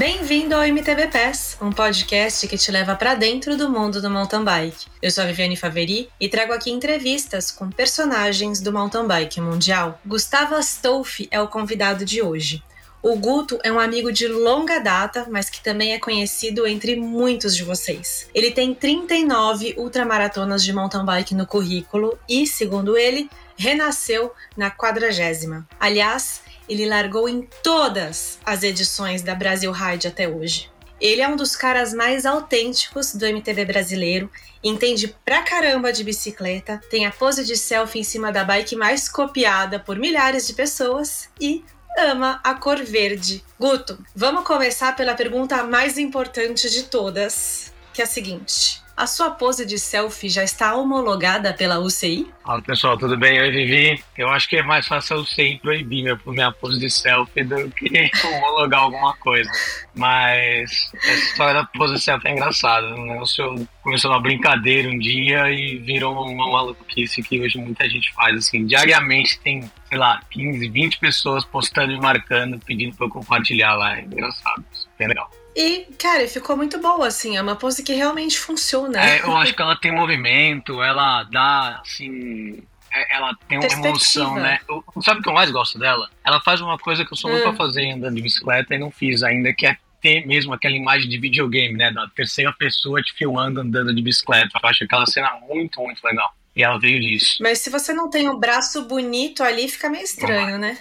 Bem-vindo ao MTB Pass, um podcast que te leva para dentro do mundo do mountain bike. Eu sou a Viviane Faveri e trago aqui entrevistas com personagens do mountain bike mundial. Gustavo Astolfi é o convidado de hoje. O Guto é um amigo de longa data, mas que também é conhecido entre muitos de vocês. Ele tem 39 ultramaratonas de mountain bike no currículo e, segundo ele, renasceu na quadragésima. Aliás, ele largou em todas as edições da Brasil Ride até hoje. Ele é um dos caras mais autênticos do MTB brasileiro, entende pra caramba de bicicleta, tem a pose de selfie em cima da bike mais copiada por milhares de pessoas e ama a cor verde. Guto, vamos começar pela pergunta mais importante de todas, que é a seguinte: a sua pose de selfie já está homologada pela UCI? Fala pessoal, tudo bem? Oi Vivi. Eu acho que é mais fácil a UCI proibir minha, minha pose de selfie do que homologar alguma coisa. Mas essa história da pose de selfie é engraçada. Né? O senhor começou uma brincadeira um dia e virou uma maluquice que hoje muita gente faz. Assim, diariamente tem, sei lá, 15, 20 pessoas postando e marcando, pedindo para eu compartilhar lá. É engraçado, isso é legal. E, cara, ficou muito boa, assim. É uma pose que realmente funciona. É, eu acho que ela tem movimento, ela dá, assim. É, ela tem uma emoção, né? Eu, sabe o que eu mais gosto dela? Ela faz uma coisa que eu sou muito hum. pra fazer andando de bicicleta e não fiz ainda, que é ter mesmo aquela imagem de videogame, né? Da terceira pessoa te filmando andando de bicicleta. Eu acho aquela cena muito, muito legal. E ela veio disso. Mas se você não tem um braço bonito ali, fica meio estranho, né?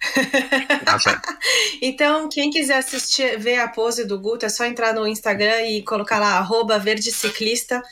tá certo. então, quem quiser assistir, ver a pose do Guto, é só entrar no Instagram e colocar lá, arroba verdeciclista,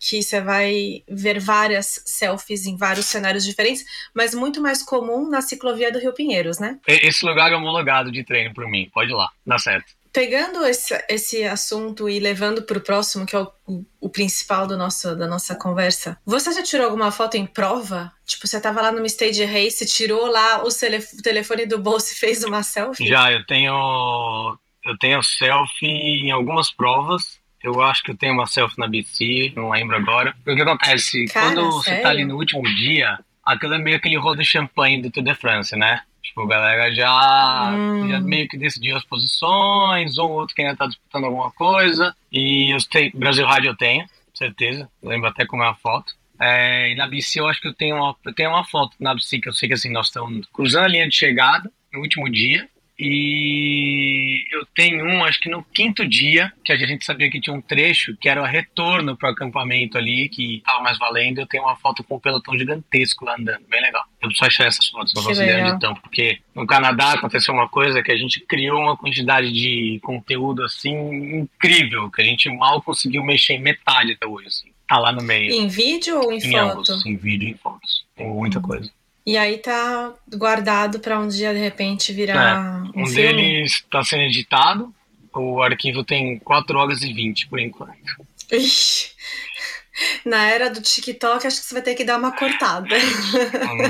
que você vai ver várias selfies em vários cenários diferentes, mas muito mais comum na ciclovia do Rio Pinheiros, né? Esse lugar é homologado de treino para mim, pode ir lá, dá certo pegando esse, esse assunto e levando para o próximo, que é o, o, principal do nosso, da nossa conversa, você já tirou alguma foto em prova? Tipo, você tava lá numa stage race, tirou lá o, o telefone do bolso e fez uma selfie? Já, eu tenho, eu tenho selfie em algumas provas. Eu acho que eu tenho uma selfie na BC, não lembro agora. O que acontece? Cara, quando sério? você tá ali no último dia, aquilo é meio aquele rolo de champanhe do Tour de France, né? Tipo, a galera já, hum. já meio que decidiu as posições, ou outro que ainda tá disputando alguma coisa. E eu tenho, Brasil Rádio eu tenho, certeza. lembro até como é a foto. É, e na BC eu acho que eu tenho, uma, eu tenho uma foto na BC que eu sei que assim, nós estamos cruzando a linha de chegada no último dia. E eu tenho um, acho que no quinto dia, que a gente sabia que tinha um trecho que era o retorno para o acampamento ali, que estava mais valendo. Eu tenho uma foto com um pelotão gigantesco lá andando, bem legal. Eu preciso achar essas fotos, ideia de tanto, porque no Canadá aconteceu uma coisa que a gente criou uma quantidade de conteúdo assim incrível, que a gente mal conseguiu mexer em metade até hoje. Assim. Tá lá no meio. Em vídeo ou em, em foto? Ambos, em vídeo e em fotos. Tem muita coisa. E aí tá guardado para um dia de repente virar é, um, um filme. deles está sendo editado. O arquivo tem 4 horas e 20 por enquanto. Ixi. Na era do TikTok, acho que você vai ter que dar uma cortada.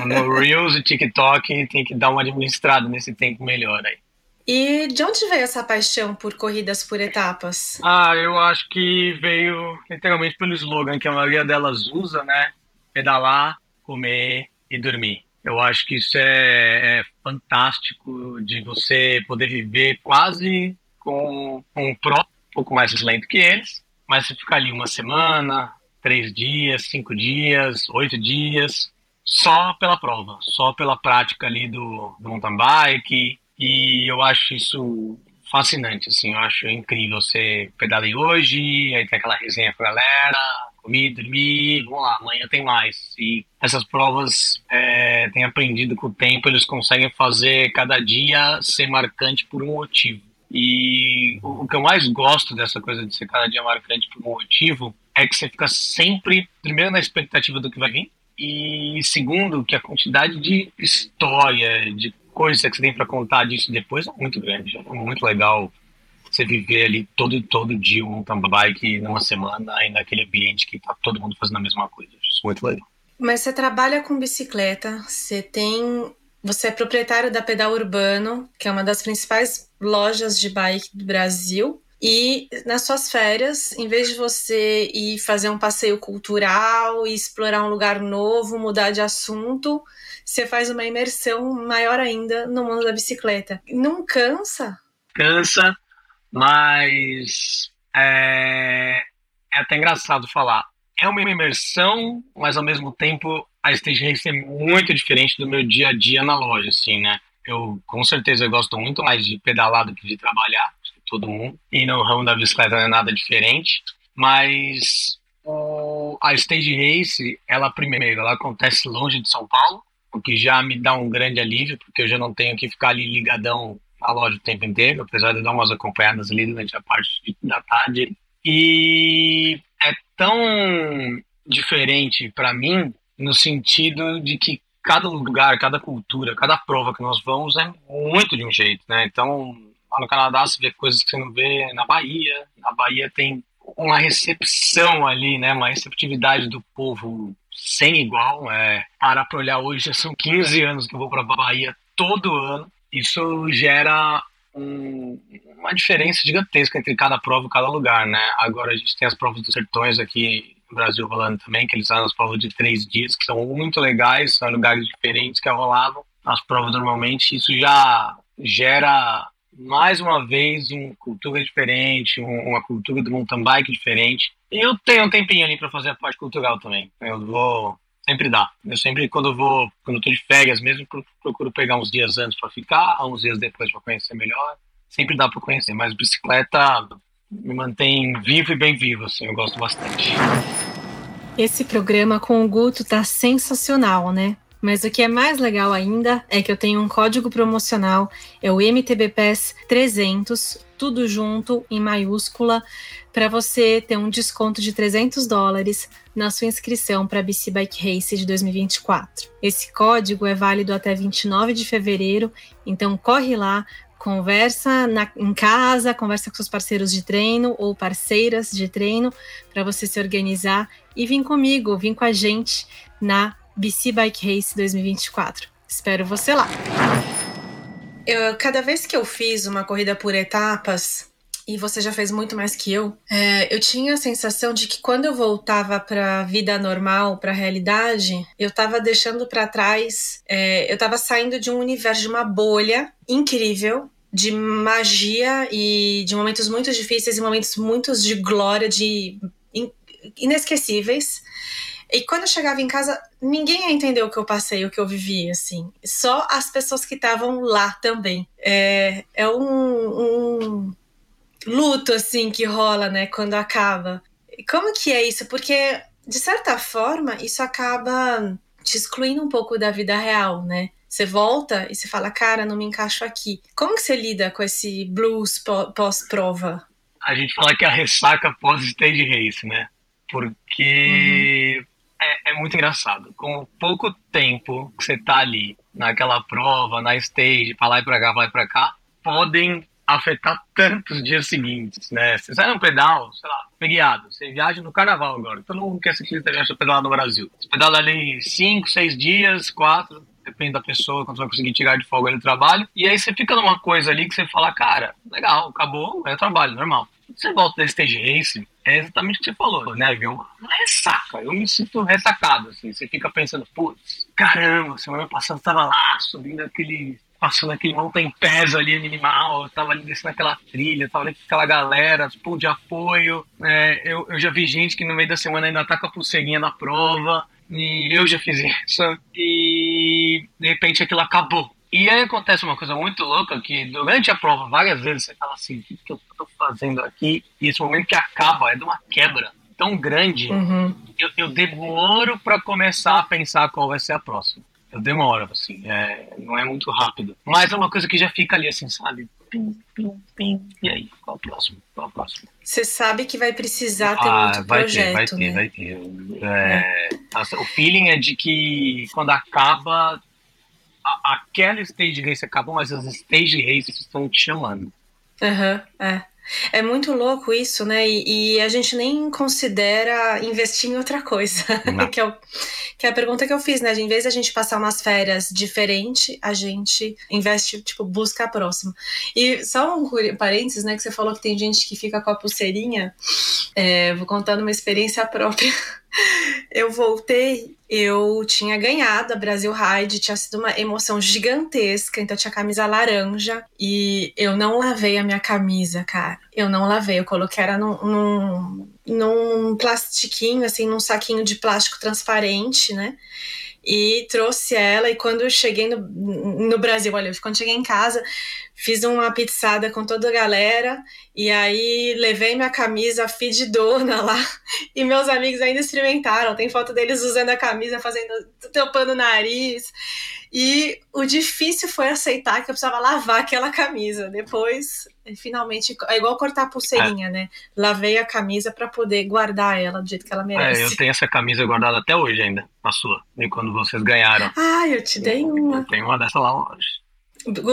No, no Reels e TikTok tem que dar uma administrada nesse tempo melhor aí. E de onde veio essa paixão por corridas por etapas? Ah, eu acho que veio literalmente pelo slogan que a maioria delas usa, né? Pedalar, comer e dormir. Eu acho que isso é, é fantástico de você poder viver quase com um pró um pouco mais lento que eles, mas você ficar ali uma semana, três dias, cinco dias, oito dias, só pela prova, só pela prática ali do, do mountain bike. E eu acho isso fascinante, assim, eu acho incrível. Você pedalei hoje, aí tem aquela resenha com a galera, comi, dormi, vamos lá, amanhã tem mais. E essas provas é, têm aprendido com o tempo, eles conseguem fazer cada dia ser marcante por um motivo. E o, que eu mais gosto dessa coisa de ser cada dia marcante por um motivo é que você fica sempre, primeiro, na expectativa do que vai vir, e segundo, que a quantidade de história, de coisa que você tem para contar disso depois é muito grande. É muito legal você viver ali todo, todo dia um mountain bike numa semana e naquele ambiente que tá todo mundo fazendo a mesma coisa. Isso é muito legal. Mas você trabalha com bicicleta, você tem. Você é proprietário da Pedal Urbano, que é uma das principais lojas de bike do Brasil. E nas suas férias, em vez de você ir fazer um passeio cultural e explorar um lugar novo, mudar de assunto, você faz uma imersão maior ainda no mundo da bicicleta. Não cansa? Cansa, Mas é, é até engraçado falar. É uma imersão, mas ao mesmo tempo a stage race é muito diferente do meu dia a dia na loja, assim, né? Eu com certeza eu gosto muito mais de pedalar do que de trabalhar, todo mundo. E no ramo da bicicleta não é nada diferente. Mas o, a stage race, ela primeiro, ela acontece longe de São Paulo, o que já me dá um grande alívio, porque eu já não tenho que ficar ali ligadão na loja o tempo inteiro, apesar de dar umas acompanhadas ali durante a parte da tarde. E é tão diferente para mim no sentido de que cada lugar, cada cultura, cada prova que nós vamos é muito de um jeito, né? Então, lá no Canadá você vê coisas que você não vê na Bahia. Na Bahia tem uma recepção ali, né? Uma receptividade do povo sem igual. É, para olhar hoje, já são 15 anos que eu vou para Bahia todo ano. Isso gera um, uma diferença gigantesca entre cada prova e cada lugar, né? Agora a gente tem as provas dos sertões aqui no Brasil rolando também, que eles fazem as provas de três dias, que são muito legais, são lugares diferentes que rolavam as provas normalmente. Isso já gera mais uma vez uma cultura diferente, uma cultura do mountain bike diferente. E eu tenho um tempinho ali para fazer a parte cultural também. Eu vou sempre dar. Eu sempre quando eu vou, quando eu tô de férias mesmo, procuro pegar uns dias antes para ficar, uns dias depois para conhecer melhor. Sempre dá para conhecer, mas bicicleta me mantém vivo e bem vivo, assim, eu gosto bastante. Esse programa com o Guto tá sensacional, né? Mas o que é mais legal ainda é que eu tenho um código promocional, é o MTBPS 300, tudo junto em maiúscula, para você ter um desconto de 300 dólares na sua inscrição para a BC Bike Race de 2024. Esse código é válido até 29 de fevereiro, então corre lá, conversa na, em casa, conversa com seus parceiros de treino ou parceiras de treino para você se organizar e vir comigo, vir com a gente na BC Bike Race 2024. Espero você lá. Eu, cada vez que eu fiz uma corrida por etapas, e você já fez muito mais que eu, é, eu tinha a sensação de que quando eu voltava para a vida normal, para a realidade, eu estava deixando para trás, é, eu estava saindo de um universo, de uma bolha incrível, de magia e de momentos muito difíceis e momentos muitos de glória, de in, inesquecíveis. E quando eu chegava em casa, ninguém entendeu o que eu passei, o que eu vivi, assim. Só as pessoas que estavam lá também. É, é um, um luto, assim, que rola, né, quando acaba. Como que é isso? Porque, de certa forma, isso acaba te excluindo um pouco da vida real, né? Você volta e você fala, cara, não me encaixo aqui. Como que você lida com esse blues pós-prova? A gente fala que é a ressaca pós-stage race, né? Porque uhum é, é, muito engraçado. Com pouco tempo que você tá ali, naquela prova, na stage, pra lá e pra cá, pra lá e pra cá, podem afetar tantos dias seguintes, né? Você sai num pedal, sei lá, feriado, você viaja no carnaval agora, todo mundo quer ciclista viaja pedalar no Brasil. Você pedala ali 5, 6 dias, 4, depende da pessoa, quando você vai conseguir tirar de folga do trabalho, e aí você fica numa coisa ali que você fala, cara, legal, acabou, é trabalho, normal. Você volta da stage race, é exatamente o que você falou, né? Viu? Uma ressaca. Eu me sinto ressacado, assim. Você fica pensando, putz, caramba, semana passada eu tava lá, subindo aquele. Passando aquele mountain pass ali animal, eu tava ali descendo aquela trilha, tava ali com aquela galera, ponto de apoio. É, eu, eu já vi gente que no meio da semana ainda tá com a pulseirinha na prova, e eu já fiz isso. E de repente aquilo acabou. E aí acontece uma coisa muito louca que durante a prova, várias vezes você fala assim, o que, que eu tô fazendo aqui? E esse momento que acaba é de uma quebra tão grande, uhum. eu, eu demoro para começar a pensar qual vai ser a próxima. Eu demoro, assim, é, não é muito rápido. Mas é uma coisa que já fica ali, assim, sabe? Pim, pim, pim. E aí, qual o próximo? Qual o próximo? Você sabe que vai precisar ter ah, muito vai projeto, ter, vai ter, né? vai ter. É, é. O feeling é de que quando acaba, a, aquela stage race acabou, mas as stage races estão te chamando. Aham, uhum, é. É muito louco isso, né? E, e, a gente nem considera investir em outra coisa. que, é o, que é a pergunta que eu fiz, né? Em vez de a gente passar umas férias diferente, a gente investe, tipo, busca a próxima. E só um parênteses, né? Que você falou que tem gente que fica com a pulseirinha. É, vou contar uma experiência própria. eu voltei, eu tinha ganhado a Brasil Ride, tinha sido uma emoção gigantesca, então tinha camisa laranja e eu não lavei a minha camisa, cara. Eu não lavei, eu coloquei ela num, num, num plastiquinho, assim, num saquinho de plástico transparente, né? e trouxe ela. E quando eu cheguei no, no Brasil, olha, quando cheguei em casa, fiz uma pizzada com toda a galera. E aí levei minha camisa fedidona lá. E meus amigos ainda experimentaram. Tem foto deles usando a camisa, fazendo, tampando o nariz. E o difícil foi aceitar que eu precisava lavar aquela camisa. Depois, finalmente, é igual cortar a pulseirinha, é. né? Lavei a camisa para poder guardar ela do jeito que ela merece. É, eu tenho essa camisa guardada até hoje ainda, a sua, e quando vocês ganharam. Ah, eu te dei uma. Eu tenho uma dessa lá hoje.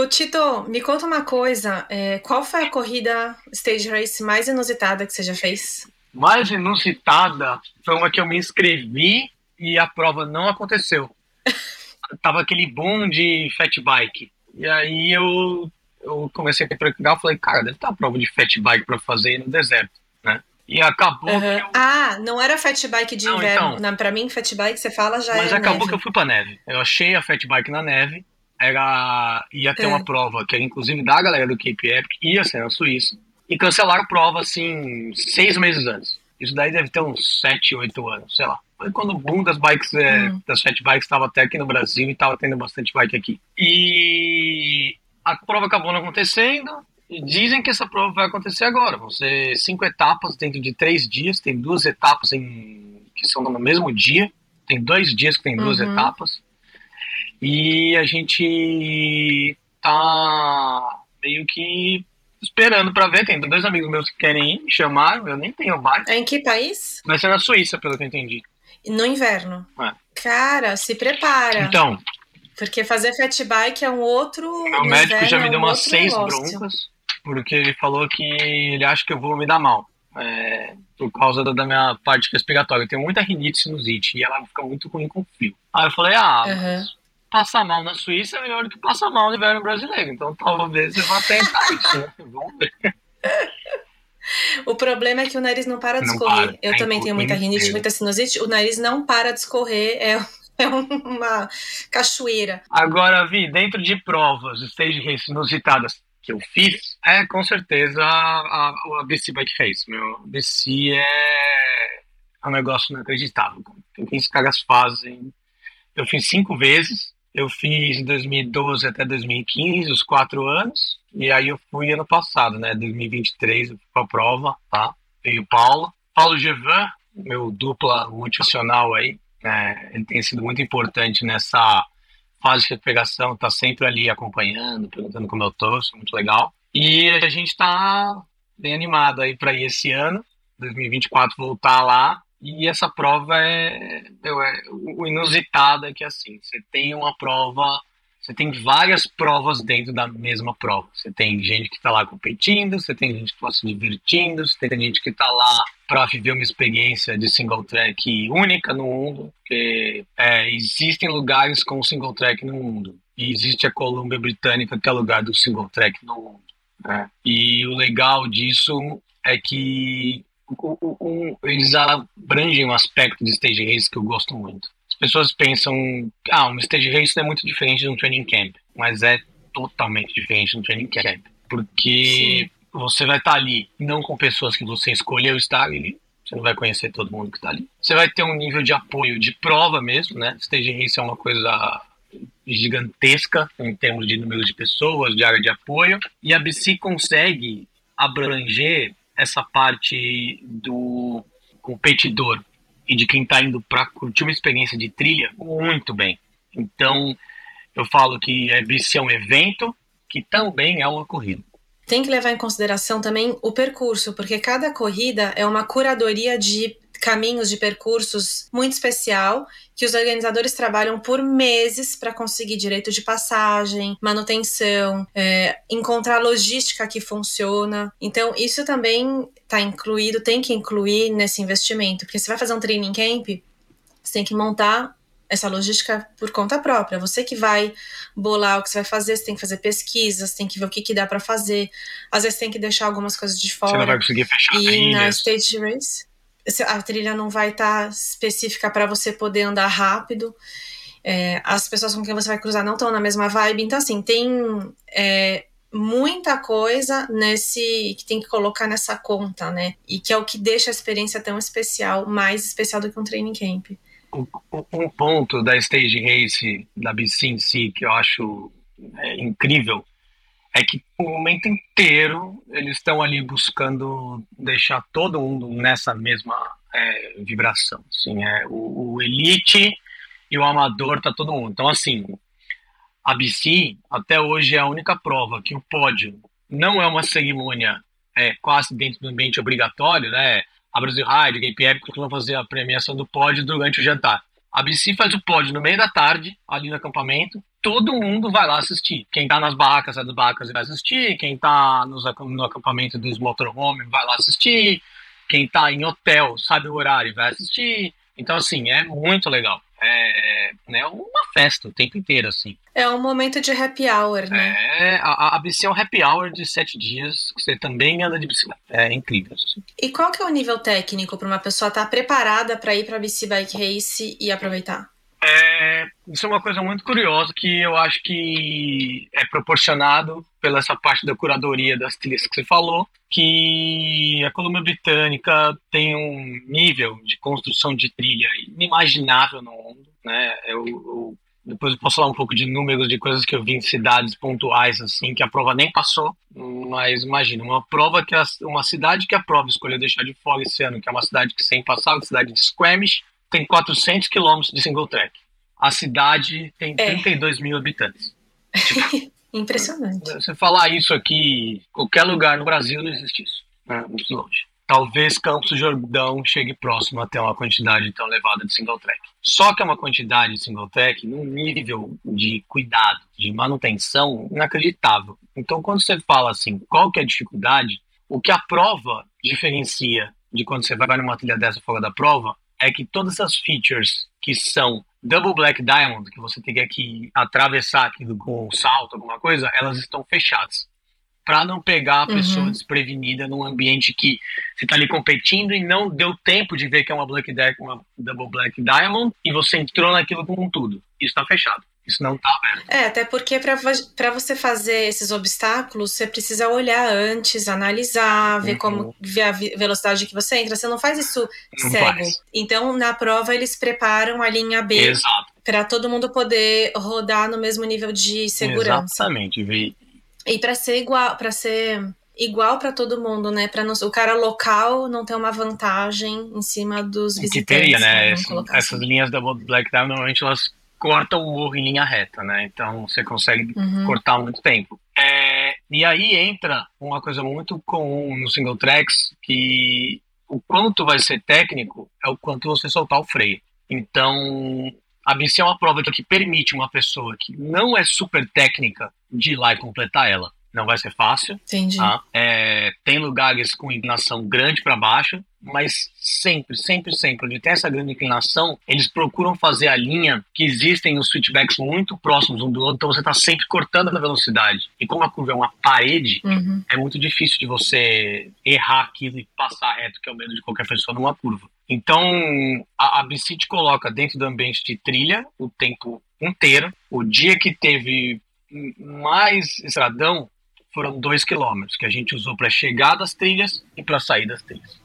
Tito, me conta uma coisa. É, qual foi a corrida stage race mais inusitada que você já fez? Mais inusitada foi uma que eu me inscrevi e a prova não aconteceu. Tava aquele boom de fat bike. E aí eu, eu comecei a procurar, falei, cara, deve estar a prova de fat bike para fazer no deserto, né? E acabou uhum. eu... Ah, não era fat bike de não, inverno. Então, para mim, fat bike, você fala, já Mas é acabou neve. que eu fui pra neve. Eu achei a fat bike na neve. Era... Ia ter é. uma prova que era, inclusive, da galera do Cape Epic, ia ser na Suíça. E cancelaram a prova, assim, seis meses antes. Isso daí deve ter uns sete, oito anos, sei lá. Foi quando o boom das bikes, é, hum. das fat bikes, estava até aqui no Brasil e estava tendo bastante bike aqui. E a prova acabou não acontecendo. E dizem que essa prova vai acontecer agora. Vão ser cinco etapas dentro de três dias. Tem duas etapas em, que são no mesmo dia. Tem dois dias que tem duas uhum. etapas. E a gente tá meio que esperando para ver. Tem dois amigos meus que querem ir, me chamaram. Eu nem tenho bike. É em que país? Vai ser na Suíça, pelo que eu entendi. No inverno. É. Cara, se prepara. Então. Porque fazer fat bike é um outro. O médico já me é deu umas seis negócio. broncas, porque ele falou que ele acha que eu vou me dar mal. É, por causa da minha parte respiratória. Eu tenho muita rinite sinusite e ela fica muito ruim com frio. Aí eu falei, ah, uhum. passar mal na Suíça é melhor do que passar mal no inverno brasileiro. Então talvez eu vá tentar isso, né? Vamos ver. O problema é que o nariz não para de escorrer. Para. Eu também tenho muita rinite, muita sinusite. O nariz não para de escorrer. É, é uma cachoeira. Agora, Vi, dentro de provas, stage race inusitadas que eu fiz, é com certeza a, a, a BC Bike Race. Meu, BC é, é um negócio inacreditável. Que os caras fazem. Eu fiz cinco vezes. Eu fiz de 2012 até 2015, os quatro anos. E aí eu fui ano passado, né? 2023, eu fui pra prova, tá? Veio o Paulo. Paulo Gevan, meu dupla motivacional aí. Né? Ele tem sido muito importante nessa fase de pegação, tá sempre ali acompanhando, perguntando como eu tô, isso é muito legal. E a gente tá bem animado aí para ir esse ano, 2024, voltar lá. E essa prova é, é o inusitado é que assim, você tem uma prova você tem várias provas dentro da mesma prova. Você tem gente que está lá competindo, você tem gente que está se divertindo, você tem gente que está lá para viver uma experiência de single track única no mundo, porque é, existem lugares com single track no mundo. E existe a Colômbia Britânica, que é lugar do single track no mundo. Né? E o legal disso é que eles abrangem um aspecto de stage race que eu gosto muito as pessoas pensam, ah, um stage race é muito diferente de um training camp, mas é totalmente diferente de um training camp, porque Sim. você vai estar ali não com pessoas que você escolheu estar ali, você não vai conhecer todo mundo que está ali. Você vai ter um nível de apoio de prova mesmo, né? Stage race é uma coisa gigantesca em termos de número de pessoas, de área de apoio, e a BC consegue abranger essa parte do competidor e de quem está indo para curtir uma experiência de trilha muito bem. Então, eu falo que é um evento que também é uma corrida. Tem que levar em consideração também o percurso, porque cada corrida é uma curadoria de caminhos de percursos muito especial que os organizadores trabalham por meses para conseguir direito de passagem, manutenção, é, encontrar logística que funciona. Então, isso também está incluído, tem que incluir nesse investimento, porque você vai fazer um training camp, você tem que montar essa logística por conta própria. Você que vai bolar o que você vai fazer, você tem que fazer pesquisas, tem que ver o que, que dá para fazer. Às vezes tem que deixar algumas coisas de fora. Você não vai conseguir fechar E na stage race a trilha não vai estar tá específica para você poder andar rápido. É, as pessoas com quem você vai cruzar não estão na mesma vibe. Então, assim, tem é, muita coisa nesse que tem que colocar nessa conta, né? E que é o que deixa a experiência tão especial, mais especial do que um training camp. Um ponto da stage race da BC em si que eu acho é, incrível é que o momento inteiro eles estão ali buscando deixar todo mundo nessa mesma é, vibração. Assim, é, o, o elite e o amador tá todo mundo. Então, assim, a BC até hoje é a única prova que o pódio não é uma cerimônia é, quase dentro do ambiente obrigatório, né? A Brasil Ride, Game Epic costumam fazer a premiação do pódio durante o jantar. A BC faz o pódio no meio da tarde, ali no acampamento. Todo mundo vai lá assistir. Quem tá nas barracas, sai das barracas vai assistir. Quem tá nos, no acampamento dos motorhome vai lá assistir. Quem tá em hotel, sabe o horário, vai assistir. Então, assim, é muito legal é né, uma festa o tempo inteiro, assim. É um momento de happy hour, né? É, a, a BC é um happy hour de sete dias, que você também anda de bicicleta. É incrível. Assim. E qual que é o nível técnico para uma pessoa estar tá preparada para ir para a BC Bike Race e aproveitar? É, isso é uma coisa muito curiosa que eu acho que é proporcionado pela essa parte da curadoria das trilhas que você falou, que a Colômbia Britânica tem um nível de construção de trilha inimaginável no mundo, né? Eu, eu, depois eu posso falar um pouco de números de coisas que eu vi em cidades pontuais assim que a prova nem passou, mas imagina uma prova que a, uma cidade que a prova escolheu deixar de fora esse ano, que é uma cidade que sem passar, a cidade de Squamish, tem 400 quilômetros de single track. A cidade tem é. 32 mil habitantes. Tipo, Impressionante. Você falar isso aqui, qualquer lugar no Brasil não existe isso. Né? Muito longe. Talvez Campos do Jordão chegue próximo até uma quantidade tão elevada de single track. Só que é uma quantidade de single track num nível de cuidado, de manutenção inacreditável. Então, quando você fala assim, qual que é a dificuldade, o que a prova diferencia de quando você vai numa trilha dessa fora da prova é que todas as features que são Double Black Diamond, que você tem que atravessar aqui com um salto, alguma coisa, elas estão fechadas. Para não pegar a pessoa uhum. desprevenida num ambiente que você está ali competindo e não deu tempo de ver que é uma Black Deck, uma Double Black Diamond, e você entrou naquilo com tudo. Isso está fechado. Isso não tá aberto. É, até porque para você fazer esses obstáculos, você precisa olhar antes, analisar, ver uhum. como ver a velocidade que você entra. Você não faz isso não cego. Faz. Então, na prova, eles preparam a linha B para todo mundo poder rodar no mesmo nível de segurança. Exatamente. E para ser igual, para ser igual para todo mundo, né? Para o cara local não ter uma vantagem em cima dos visitantes. Que teria, né? né? Essas assim. linhas da Black Diamond normalmente elas corta o morro em linha reta, né? Então você consegue uhum. cortar muito tempo. É, e aí entra uma coisa muito comum no single tracks, que o quanto vai ser técnico é o quanto você soltar o freio. Então, a BC é uma prova que permite uma pessoa que não é super técnica de ir lá e completar ela não vai ser fácil. Entendi. Tá? É, tem lugares com inclinação grande para baixo, mas sempre, sempre, sempre, onde tem essa grande inclinação, eles procuram fazer a linha que existem os switchbacks muito próximos um do outro, então você está sempre cortando na velocidade. E como a curva é uma parede, uhum. é muito difícil de você errar aquilo e passar reto, que é o medo de qualquer pessoa numa curva. Então, a, a coloca dentro do ambiente de trilha o tempo inteiro. O dia que teve mais estradão, foram dois quilômetros que a gente usou para chegar das trilhas e para sair das trilhas.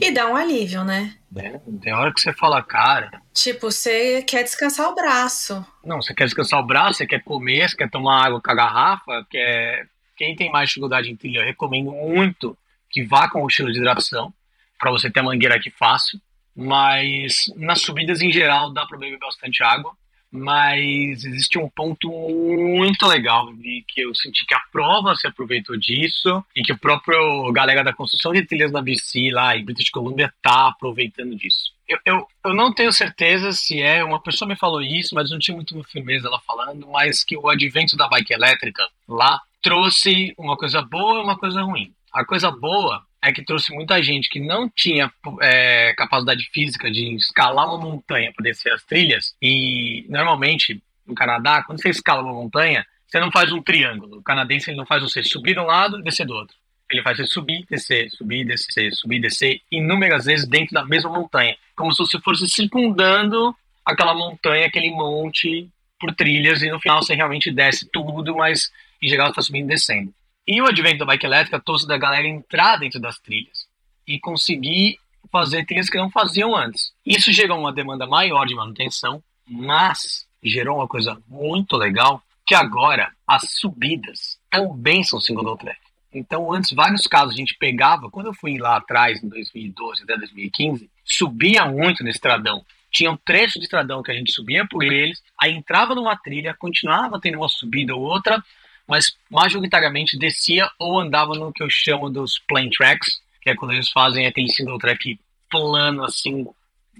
E dá um alívio, né? É, tem hora que você fala, cara. Tipo, você quer descansar o braço. Não, você quer descansar o braço, você quer comer, você quer tomar água com a garrafa, quer. Quem tem mais dificuldade em trilha, eu recomendo muito que vá com o estilo de hidratação, para você ter a mangueira aqui fácil. Mas nas subidas em geral dá para beber bastante água mas existe um ponto muito legal de que eu senti que a prova se aproveitou disso e que o próprio galera da construção de trilhas da BC lá em British Columbia tá aproveitando disso. Eu, eu, eu não tenho certeza se é, uma pessoa me falou isso, mas não tinha muito firmeza ela falando, mas que o advento da bike elétrica lá trouxe uma coisa boa e uma coisa ruim. A coisa boa é que trouxe muita gente que não tinha é, capacidade física de escalar uma montanha para descer as trilhas. E normalmente no Canadá, quando você escala uma montanha, você não faz um triângulo. O canadense ele não faz você subir de um lado e descer do outro. Ele faz você subir, descer, subir, descer, subir, descer, inúmeras vezes dentro da mesma montanha. Como se você fosse circundando aquela montanha, aquele monte por trilhas, e no final você realmente desce tudo, mas em geral está subindo e descendo. E o advento da bike elétrica trouxe da galera entrar dentro das trilhas e conseguir fazer trilhas que não faziam antes. Isso gerou uma demanda maior de manutenção, mas gerou uma coisa muito legal, que agora as subidas também são single track. Então, antes, vários casos a gente pegava, quando eu fui lá atrás, em 2012 até 2015, subia muito no estradão. Tinha um trecho de estradão que a gente subia por eles, aí entrava numa trilha, continuava tendo uma subida ou outra, mas majoritariamente descia ou andava no que eu chamo dos plane tracks, que é quando eles fazem aquele single track plano, assim,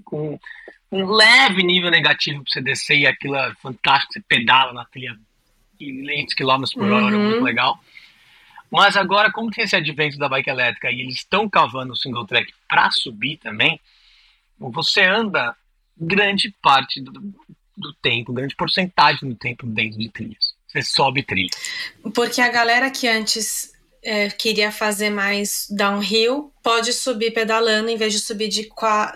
com um leve nível negativo para você descer e aquilo é fantástico, você pedala na trilha lentes quilômetros por hora, uhum. muito legal. Mas agora, como tem esse advento da bike elétrica e eles estão cavando o single track para subir também, você anda grande parte do, do tempo, grande porcentagem do tempo dentro de trilhas. Você sobe trilha. Porque a galera que antes é, queria fazer mais downhill, pode subir pedalando em vez de subir de,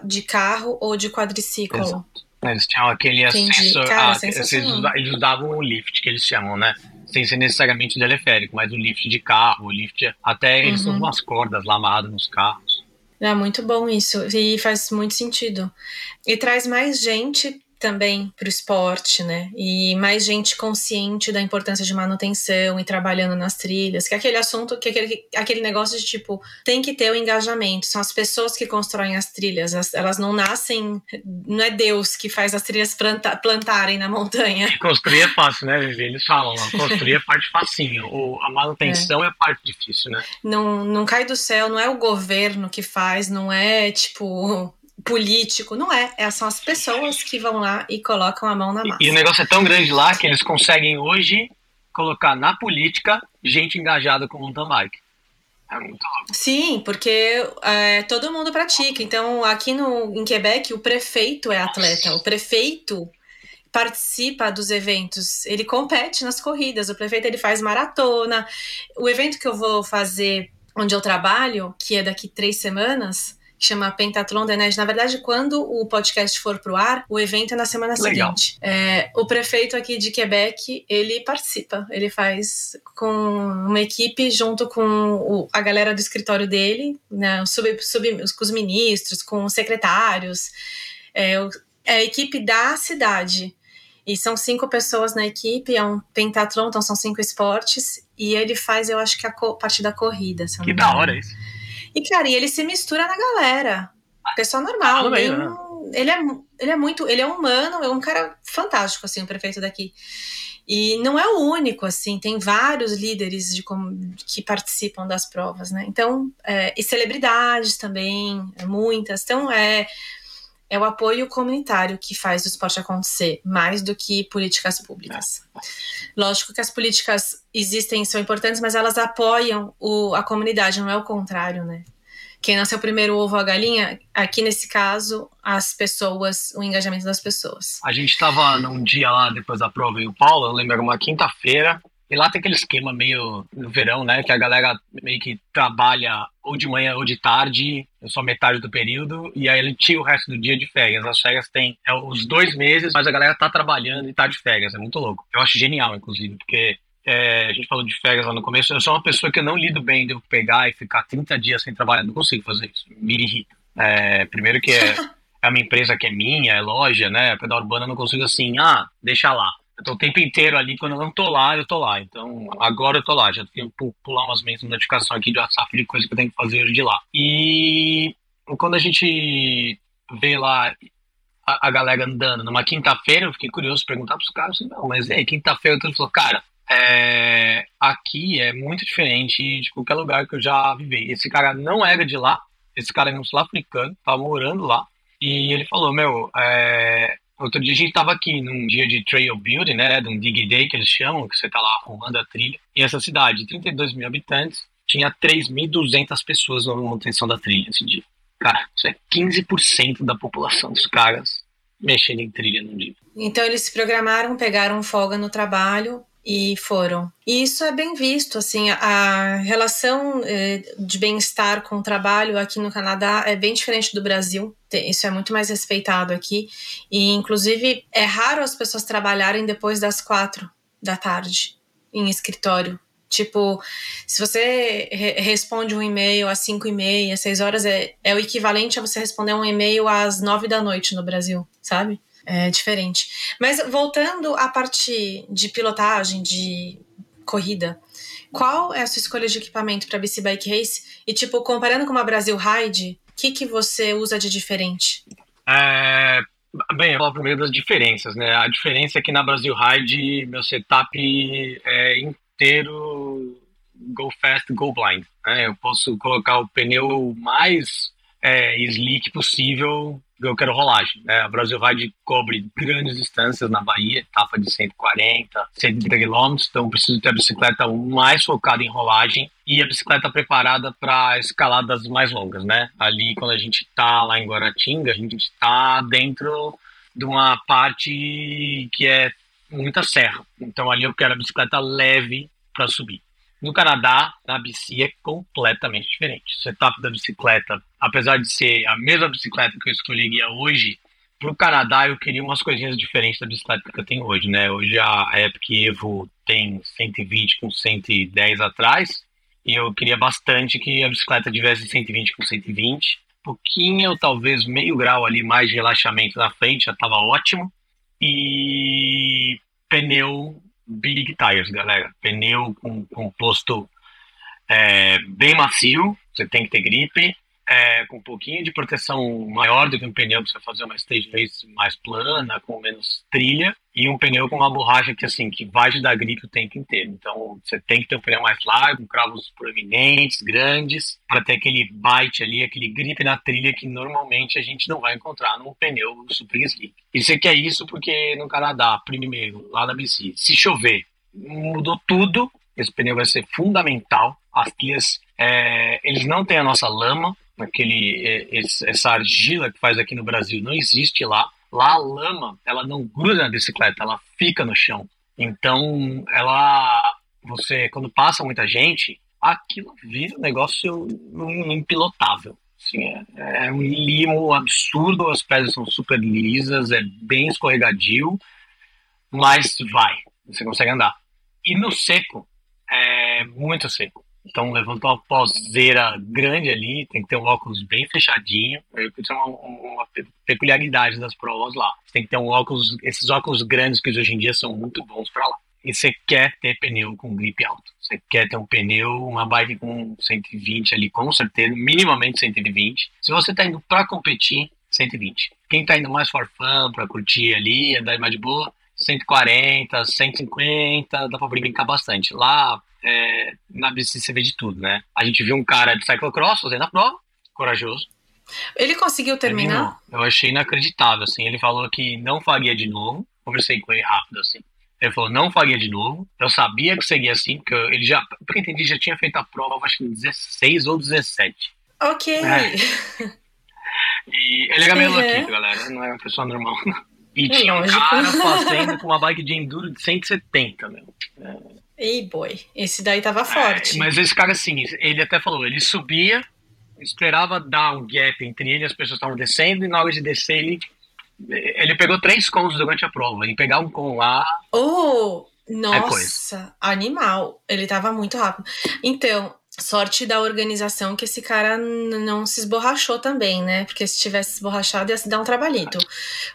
de carro ou de quadriciclo. Exato. Eles tinham aquele. Cara, ah, eles usavam o lift que eles chamam, né? Sem ser necessariamente teleférico, mas o lift de carro, o lift. Até eles uhum. são umas cordas lá amarradas nos carros. É muito bom isso. E faz muito sentido. E traz mais gente também para o esporte, né? E mais gente consciente da importância de manutenção e trabalhando nas trilhas, que é aquele assunto, que é aquele, aquele negócio de tipo, tem que ter o engajamento. São as pessoas que constroem as trilhas, elas não nascem, não é Deus que faz as trilhas planta, plantarem na montanha. E construir é fácil, né, Vivi? Eles falam, construir é parte facinho, ou a manutenção é. é parte difícil, né? Não, não cai do céu, não é o governo que faz, não é tipo político, não é. é. São as pessoas que vão lá e colocam a mão na massa. E, e o negócio é tão grande lá que eles conseguem hoje colocar na política gente engajada com mountain bike. É muito louco. Sim, porque é, todo mundo pratica. Então, aqui no, em Quebec, o prefeito é atleta. O prefeito participa dos eventos. Ele compete nas corridas. O prefeito ele faz maratona. O evento que eu vou fazer onde eu trabalho, que é daqui três semanas, que chama Pentathlon da Nerd. Na verdade, quando o podcast for pro ar, o evento é na semana Legal. seguinte. É, o prefeito aqui de Quebec, ele participa, ele faz com uma equipe junto com o, a galera do escritório dele, né, sub, sub, com os ministros, com os secretários, é, é a equipe da cidade. E são cinco pessoas na equipe, é um pentatlon, então são cinco esportes. E ele faz, eu acho que a parte da corrida. Que da hora isso. E, cara, e ele se mistura na galera. Pessoa normal. Ah, bem, né? ele, é, ele é muito. Ele é humano, é um cara fantástico, assim, o prefeito daqui. E não é o único, assim, tem vários líderes de como, que participam das provas, né? Então, é, e celebridades também, muitas. Então, é, é o apoio comunitário que faz o esporte acontecer, mais do que políticas públicas. Lógico que as políticas existem, são importantes, mas elas apoiam o, a comunidade, não é o contrário, né? Quem nasceu primeiro o ovo ou a galinha, aqui nesse caso, as pessoas, o engajamento das pessoas. A gente estava num dia lá depois da prova em Paulo, eu lembro, era uma quinta-feira, e lá tem aquele esquema meio no verão, né? Que a galera meio que trabalha ou de manhã ou de tarde, só metade do período, e aí ele tira o resto do dia de férias. As férias tem é, os dois meses, mas a galera tá trabalhando e tá de férias. É muito louco. Eu acho genial, inclusive, porque é, a gente falou de férias lá no começo. Eu sou uma pessoa que eu não lido bem de eu pegar e ficar 30 dias sem trabalhar. Não consigo fazer isso. Me irrita. É, primeiro que é, é uma empresa que é minha, é loja, né? Pedal urbana eu não consigo assim, ah, deixa lá. Tô o tempo inteiro ali, quando eu não tô lá, eu tô lá. Então, agora eu tô lá. Já tenho que pular umas mensas de notificação aqui de WhatsApp de coisa que eu tenho que fazer hoje de lá. E quando a gente vê lá a, a galera andando numa quinta-feira, eu fiquei curioso perguntar pros caras assim, não, mas aí, quinta-feira, todo falou, cara, é, aqui é muito diferente de qualquer lugar que eu já vivi. Esse cara não era de lá, esse cara é um sul-africano, tava morando lá, e ele falou, meu, é, Outro dia a gente estava aqui num dia de trail building, né, de um dig day que eles chamam, que você está lá arrumando a trilha. E essa cidade, de 32 mil habitantes, tinha 3.200 pessoas na manutenção da trilha esse dia. Cara, isso é 15% da população dos caras mexendo em trilha num dia. Então eles se programaram, pegaram folga no trabalho e foram. E isso é bem visto, assim, a relação eh, de bem-estar com o trabalho aqui no Canadá é bem diferente do Brasil. Isso é muito mais respeitado aqui. E, inclusive, é raro as pessoas trabalharem depois das quatro da tarde em escritório. Tipo, se você re responde um e-mail às 5 e meia, 6 horas, é, é o equivalente a você responder um e-mail às 9 da noite no Brasil, sabe? É diferente. Mas voltando à parte de pilotagem, de corrida, qual é a sua escolha de equipamento para BC Bike Race? E, tipo, comparando com uma Brasil Ride, o que, que você usa de diferente? É, bem, eu vou primeiro das diferenças, né? A diferença é que na Brasil Ride, meu setup é inteiro go fast, go blind. Né? Eu posso colocar o pneu mais é, slick possível eu quero rolagem. Né? A Brasil Ride cobre grandes distâncias na Bahia, etapa de 140, 130 quilômetros, então preciso ter a bicicleta mais focada em rolagem e a bicicleta preparada para escaladas mais longas, né? Ali, quando a gente está lá em Guaratinga, a gente está dentro de uma parte que é muita serra. Então ali eu quero a bicicleta leve para subir. No Canadá, na BC é completamente diferente. O setup da bicicleta, apesar de ser a mesma bicicleta que eu escolheria hoje, para o Canadá eu queria umas coisinhas diferentes da bicicleta que eu tenho hoje, né? Hoje a Epic Evo tem 120 com 110 atrás, e eu queria bastante que a bicicleta tivesse 120 com 120. Pouquinho, talvez meio grau ali mais de relaxamento na frente, já estava ótimo. E pneu Big Tires, galera. Pneu com composto é, bem macio, você tem que ter gripe, é, com um pouquinho de proteção maior do que um pneu para você fazer uma stage race mais plana, com menos trilha, e um pneu com uma borracha que assim que vai te dar gripe o tempo inteiro. Então você tem que ter um pneu mais largo, com cravos proeminentes, grandes, para ter aquele bite ali, aquele gripe na trilha que normalmente a gente não vai encontrar num pneu super slick. E você quer isso porque no Canadá, primeiro, lá na BC, se chover, mudou tudo. Esse pneu vai ser fundamental. As trilhas, é, eles não têm a nossa lama, aquele, é, essa argila que faz aqui no Brasil não existe lá. Lá a lama, ela não gruda na bicicleta, ela fica no chão. Então, ela, você, quando passa muita gente, aquilo vira um negócio impilotável. Assim, é, é um limo absurdo, as pedras são super lisas, é bem escorregadio, mas vai, você consegue andar. E no seco, é muito seco. Então levantou uma poseira grande ali, tem que ter um óculos bem fechadinho. Isso é uma, uma, peculiaridade das provas lá. Você tem que ter um óculos, esses óculos grandes que hoje em dia são muito bons para lá. E você quer ter pneu com grip alto. Você quer ter um pneu, uma bike com 120 ali, com certeza, minimamente 120. Se você está indo para competir, 120. Quem está indo mais for para curtir ali, andar mais de boa, 140, 150, dá para brincar bastante. Lá, é, na BC você vê de tudo, né? A gente viu um cara de cyclocross fazendo a prova, corajoso. Ele conseguiu terminar? Eu achei inacreditável, assim. Ele falou que não faria de novo. Conversei com ele rápido, assim. Ele falou, não faria de novo. Eu sabia que seria assim, porque ele já, porque entendi, já tinha feito a prova, acho que 16 ou 17. Ok. É. E ele era meio uhum. louquinho, galera. Não é uma pessoa normal, não. E tinha um cara fazendo com uma bike de enduro de 170, meu. É. Ei, boy, esse daí tava forte. É, mas esse cara, assim, ele até falou, ele subia, esperava dar um gap entre ele e as pessoas estavam descendo, e na hora de descer, ele, ele pegou três cons durante a prova. E pegar um con lá. Oh! Nossa, é animal. Ele tava muito rápido. Então, sorte da organização que esse cara não se esborrachou também, né? Porque se tivesse esborrachado ia se dar um trabalhito.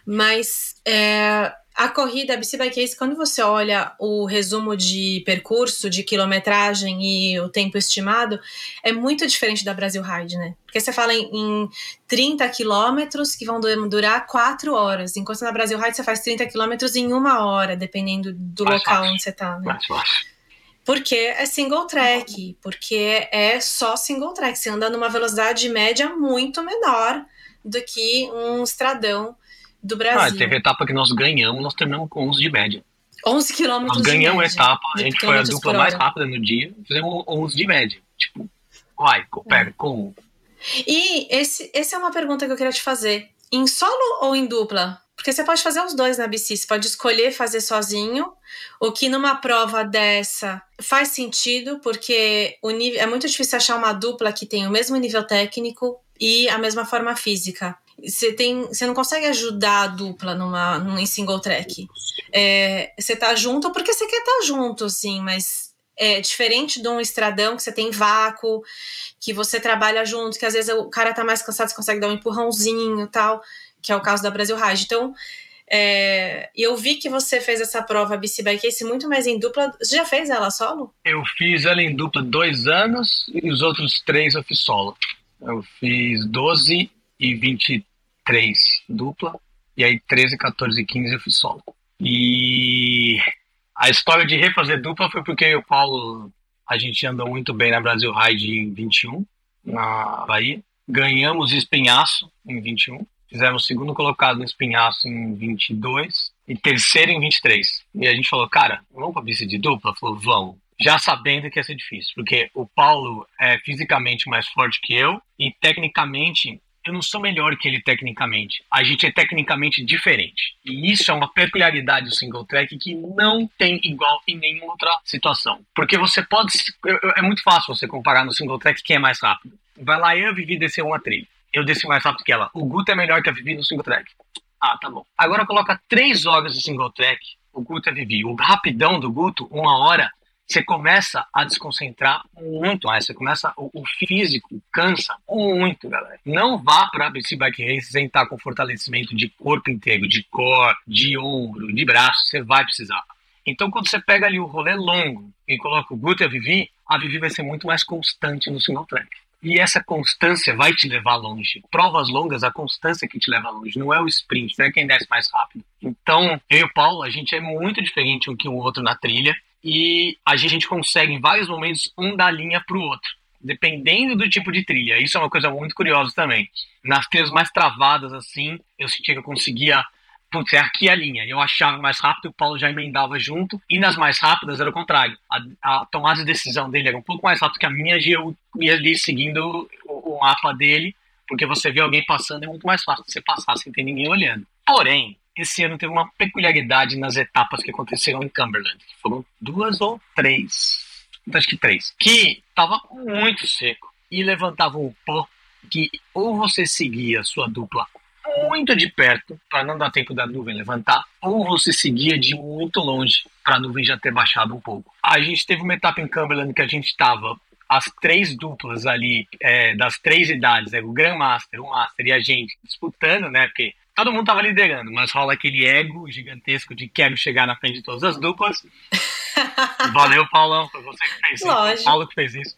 Mas é, a corrida, a BC Bike Race, quando você olha o resumo de percurso, de quilometragem e o tempo estimado, é muito diferente da Brasil Ride, né? Porque você fala em, em 30 quilômetros que vão durar 4 horas, enquanto na Brasil Ride você faz 30 quilômetros em uma hora, dependendo do local onde você tá, né? Porque é single track, porque é só single track. Você anda numa velocidade média muito menor do que um estradão do ah, Brasil. Ah, teve etapa que nós ganhamos, nós terminamos com 11 de média. 11 quilômetros Nós ganhamos a etapa, a gente foi a dupla mais rápida no dia, fizemos 11 de média. Tipo, vai, pega, é. com. E esse, essa é uma pergunta que eu queria te fazer. Em solo ou em dupla? Porque você pode fazer os dois na BC, você pode escolher fazer sozinho, o que numa prova dessa faz sentido, porque o nível, é muito difícil achar uma dupla que tem o mesmo nível técnico e a mesma forma física. Você, tem, você não consegue ajudar a dupla numa, num single track. É, você tá junto porque você quer estar tá junto, sim, mas é diferente de um estradão que você tem vácuo, que você trabalha junto, que às vezes o cara tá mais cansado, você consegue dar um empurrãozinho tal que é o caso da Brasil Ride. Então, é, eu vi que você fez essa prova BC Ace muito mais em dupla. Você já fez ela solo? Eu fiz ela em dupla dois anos e os outros três eu fiz solo. Eu fiz 12 e 23 dupla, e aí 13, 14 e 15 eu fiz solo. E a história de refazer dupla foi porque o Paulo, a gente andou muito bem na Brasil Ride em 21, na Bahia. Ganhamos espinhaço em 21 Fizemos segundo colocado no espinhaço em 22 e terceiro em 23. E a gente falou, cara, vamos pra pista de dupla? Falou, vamos. Já sabendo que ia ser difícil, porque o Paulo é fisicamente mais forte que eu e tecnicamente eu não sou melhor que ele tecnicamente. A gente é tecnicamente diferente. E isso é uma peculiaridade do single track que não tem igual em nenhuma outra situação. Porque você pode. É muito fácil você comparar no single track quem é mais rápido. Vai lá eu, Vivi, descer uma trilha eu desci mais rápido que ela. O Guto é melhor que a Vivi no single track. Ah, tá bom. Agora coloca três horas de single track, o Guto a Vivi. O rapidão do Guto, uma hora, você começa a desconcentrar muito mais. Você começa, o, o físico cansa muito, galera. Não vá para BC Bike Race sem estar com fortalecimento de corpo inteiro, de core, de ombro, de braço. Você vai precisar. Então, quando você pega ali o rolê longo e coloca o Guto e a Vivi, a Vivi vai ser muito mais constante no single track. E essa constância vai te levar longe. Provas longas, a constância que te leva longe, não é o sprint, não é quem desce mais rápido. Então, eu e o Paulo, a gente é muito diferente um que o outro na trilha e a gente consegue, em vários momentos, um dar linha para o outro, dependendo do tipo de trilha. Isso é uma coisa muito curiosa também. Nas trilhas mais travadas, assim, eu sentia que eu conseguia putz, é aqui a linha. Eu achava mais rápido, o Paulo já emendava junto. E nas mais rápidas era o contrário. A, a tomada de decisão dele era um pouco mais rápido que a minha, e eu ia ali seguindo o, o mapa dele, porque você vê alguém passando, é muito mais fácil você passar sem ter ninguém olhando. Porém, esse ano teve uma peculiaridade nas etapas que aconteceram em Cumberland. Que foram duas ou três, acho que três, que estava muito seco e levantava um pó que ou você seguia sua dupla muito de perto para não dar tempo da nuvem levantar, ou você seguia de muito longe para a nuvem já ter baixado um pouco. A gente teve uma etapa em Cumberland que a gente estava as três duplas ali é, das três idades, né, o Grandmaster, o Master e a gente disputando, né? Porque todo mundo tava liderando, mas rola aquele ego gigantesco de quero chegar na frente de todas as duplas. Valeu, Paulão, foi você que fez Lógico. isso. Paulo que fez isso.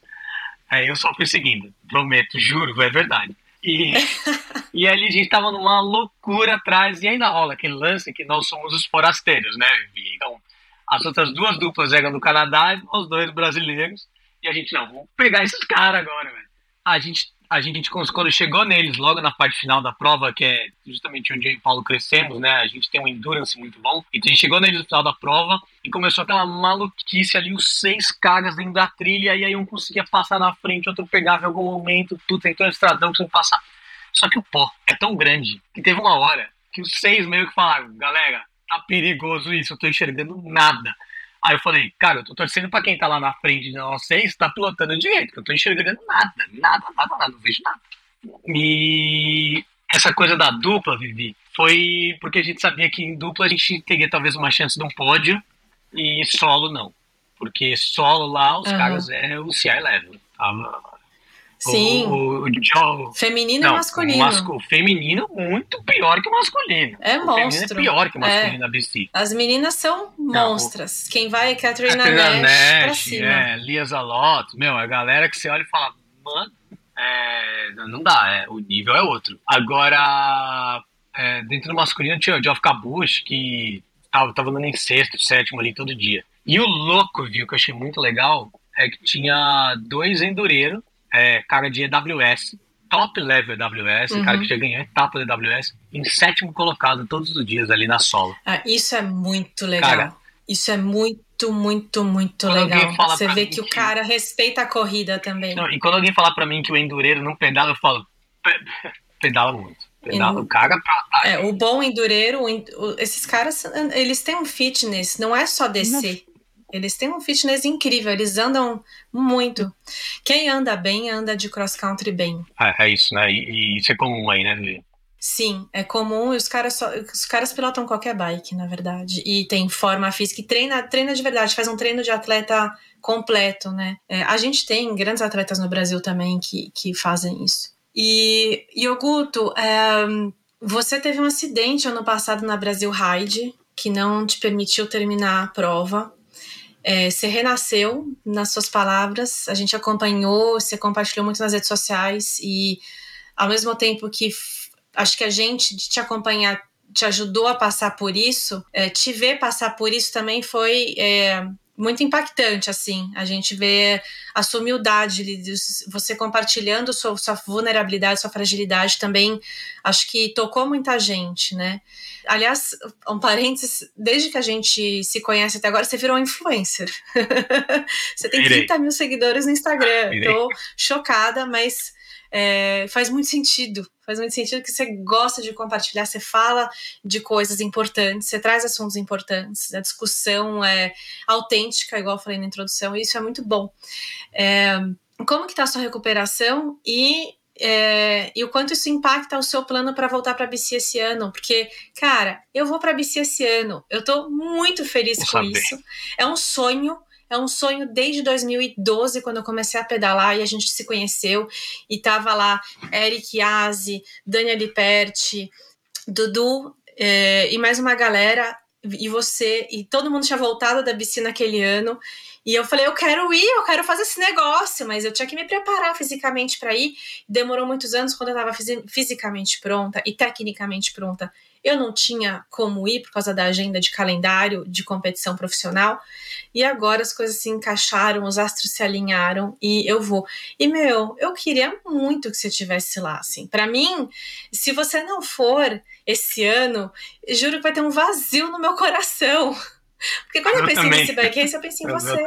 Aí eu só fui seguindo, prometo, juro, é verdade. E, e ali a gente tava numa loucura atrás, e ainda rola aquele lance que nós somos os forasteiros, né, Vivi? Então, as outras duas duplas eram do Canadá e nós dois brasileiros, e a gente, não, vamos pegar esses caras agora, velho. A gente, a gente, quando chegou neles, logo na parte final da prova, que é justamente onde eu e o Paulo crescemos, né, a gente tem um endurance muito bom, então a gente chegou neles no final da prova, e começou aquela maluquice ali, os seis caras dentro da trilha, e aí um conseguia passar na frente, outro pegava em algum momento, tudo tentou um estradão sem passar. Só que o pó é tão grande que teve uma hora que os seis meio que falaram, galera, tá perigoso isso, eu tô enxergando nada. Aí eu falei, cara, eu tô torcendo pra quem tá lá na frente de seis, tá pilotando direito, que eu tô enxergando nada, nada, nada, nada, não vejo nada. E essa coisa da dupla, Vivi, foi porque a gente sabia que em dupla a gente teria talvez uma chance de um pódio, e solo não. Porque solo lá os uhum. caras é o CI level. Sim. O, o, o feminino não, e masculino. O, o, feminino muito pior que o masculino. É o monstro. é pior que o masculino é. na BC. As meninas são monstras. Quem vai é Catherine Nash, Nash pra cima. É, Lia Zalot. Meu, a galera que você olha e fala, mano, é, não dá, é, o nível é outro. Agora, é, dentro do masculino tinha o Geoff Cabush, que tava, tava andando em sexto, sétimo ali todo dia. E o louco, viu, que eu achei muito legal, é que tinha dois endureiros, é, cara de EWS, top level EWS, uhum. cara que já ganhou etapa da EWS, em sétimo colocado todos os dias ali na solo. Ah, isso é muito legal. Cara, isso é muito, muito, muito legal. Você vê que, que, o cara respeita a corrida também. Não, e quando alguém falar para mim que o endureiro não pedala, eu falo, pedala muito. Pedala, o cara pra... É, o bom endureiro, esses caras, eles têm um fitness, não é só descer. Eles têm um fitness incrível, eles andam muito. Quem anda bem, anda de cross country bem. É, é isso, né? E, e, isso é comum aí, né, Sim, é comum e os caras, só, os caras pilotam qualquer bike, na verdade. E tem forma física e treina, treina de verdade, faz um treino de atleta completo, né? É, a gente tem grandes atletas no Brasil também que, que fazem isso. E, Yoguto, é, você teve um acidente ano passado na Brasil Ride que não te permitiu terminar a prova. É, você renasceu nas suas palavras, a gente acompanhou, você compartilhou muito nas redes sociais e ao mesmo tempo que acho que a gente de te acompanhar te ajudou a passar por isso, é, te ver passar por isso também foi é, muito impactante, assim. A gente vê a sua humildade, você compartilhando sua, sua vulnerabilidade, sua fragilidade também, acho que tocou muita gente, né? Aliás, um parênteses, desde que a gente se conhece até agora, você virou um influencer. você tem 30 mil seguidores no Instagram. Irei. Tô chocada, mas é, faz muito sentido. Faz muito sentido que você gosta de compartilhar, você fala de coisas importantes, você traz assuntos importantes, a discussão é autêntica, igual eu falei na introdução, e isso é muito bom. É, como que está a sua recuperação e é, e o quanto isso impacta o seu plano para voltar para a BC esse ano, porque, cara, eu vou para a BC esse ano, eu estou muito feliz Vou com saber. isso. É um sonho, é um sonho desde 2012, quando eu comecei a pedalar e a gente se conheceu. E tava lá Eric Aze, Daniel Liperti, Dudu é, e mais uma galera. E você, e todo mundo tinha voltado da piscina aquele ano. E eu falei, eu quero ir, eu quero fazer esse negócio, mas eu tinha que me preparar fisicamente para ir. Demorou muitos anos quando eu estava fisicamente pronta e tecnicamente pronta. Eu não tinha como ir por causa da agenda de calendário de competição profissional. E agora as coisas se encaixaram, os astros se alinharam e eu vou. E meu, eu queria muito que você estivesse lá, assim. Para mim, se você não for esse ano, juro que vai ter um vazio no meu coração. Porque quando eu, eu pensei também. nesse eu pensei em você.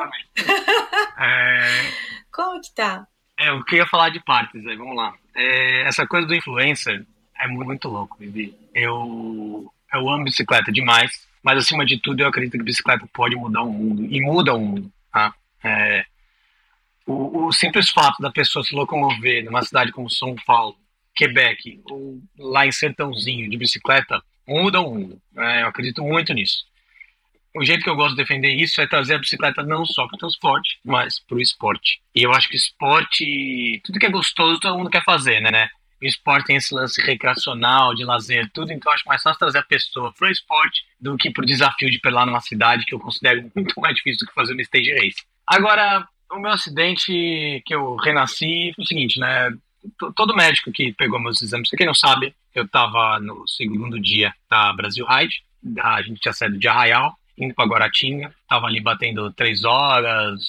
é... Como que tá? É, eu queria falar de partes aí, vamos lá. É, essa coisa do influencer é muito louco, Vivi. Eu, eu amo bicicleta demais, mas acima de tudo eu acredito que bicicleta pode mudar o mundo, e muda o mundo, tá? É, o, o, simples fato da pessoa se locomover numa cidade como São Paulo, Quebec, ou lá em Sertãozinho de bicicleta, muda o mundo. É, eu acredito muito nisso o jeito que eu gosto de defender isso é trazer a bicicleta não só para o transporte, mas para o esporte. E eu acho que esporte, tudo que é gostoso, todo mundo quer fazer, né? O esporte tem esse lance recreacional, de lazer, tudo, então acho mais fácil trazer a pessoa para o esporte do que para o desafio de pedalar numa cidade que eu considero muito mais difícil do que fazer uma stage race. Agora, o meu acidente que eu renasci foi o seguinte, né? Todo médico que pegou meus exames, pra quem não sabe, eu estava no segundo dia da Brasil Ride, a gente tinha saído de Arraial, indo para Guaratinga. Tava ali batendo três horas,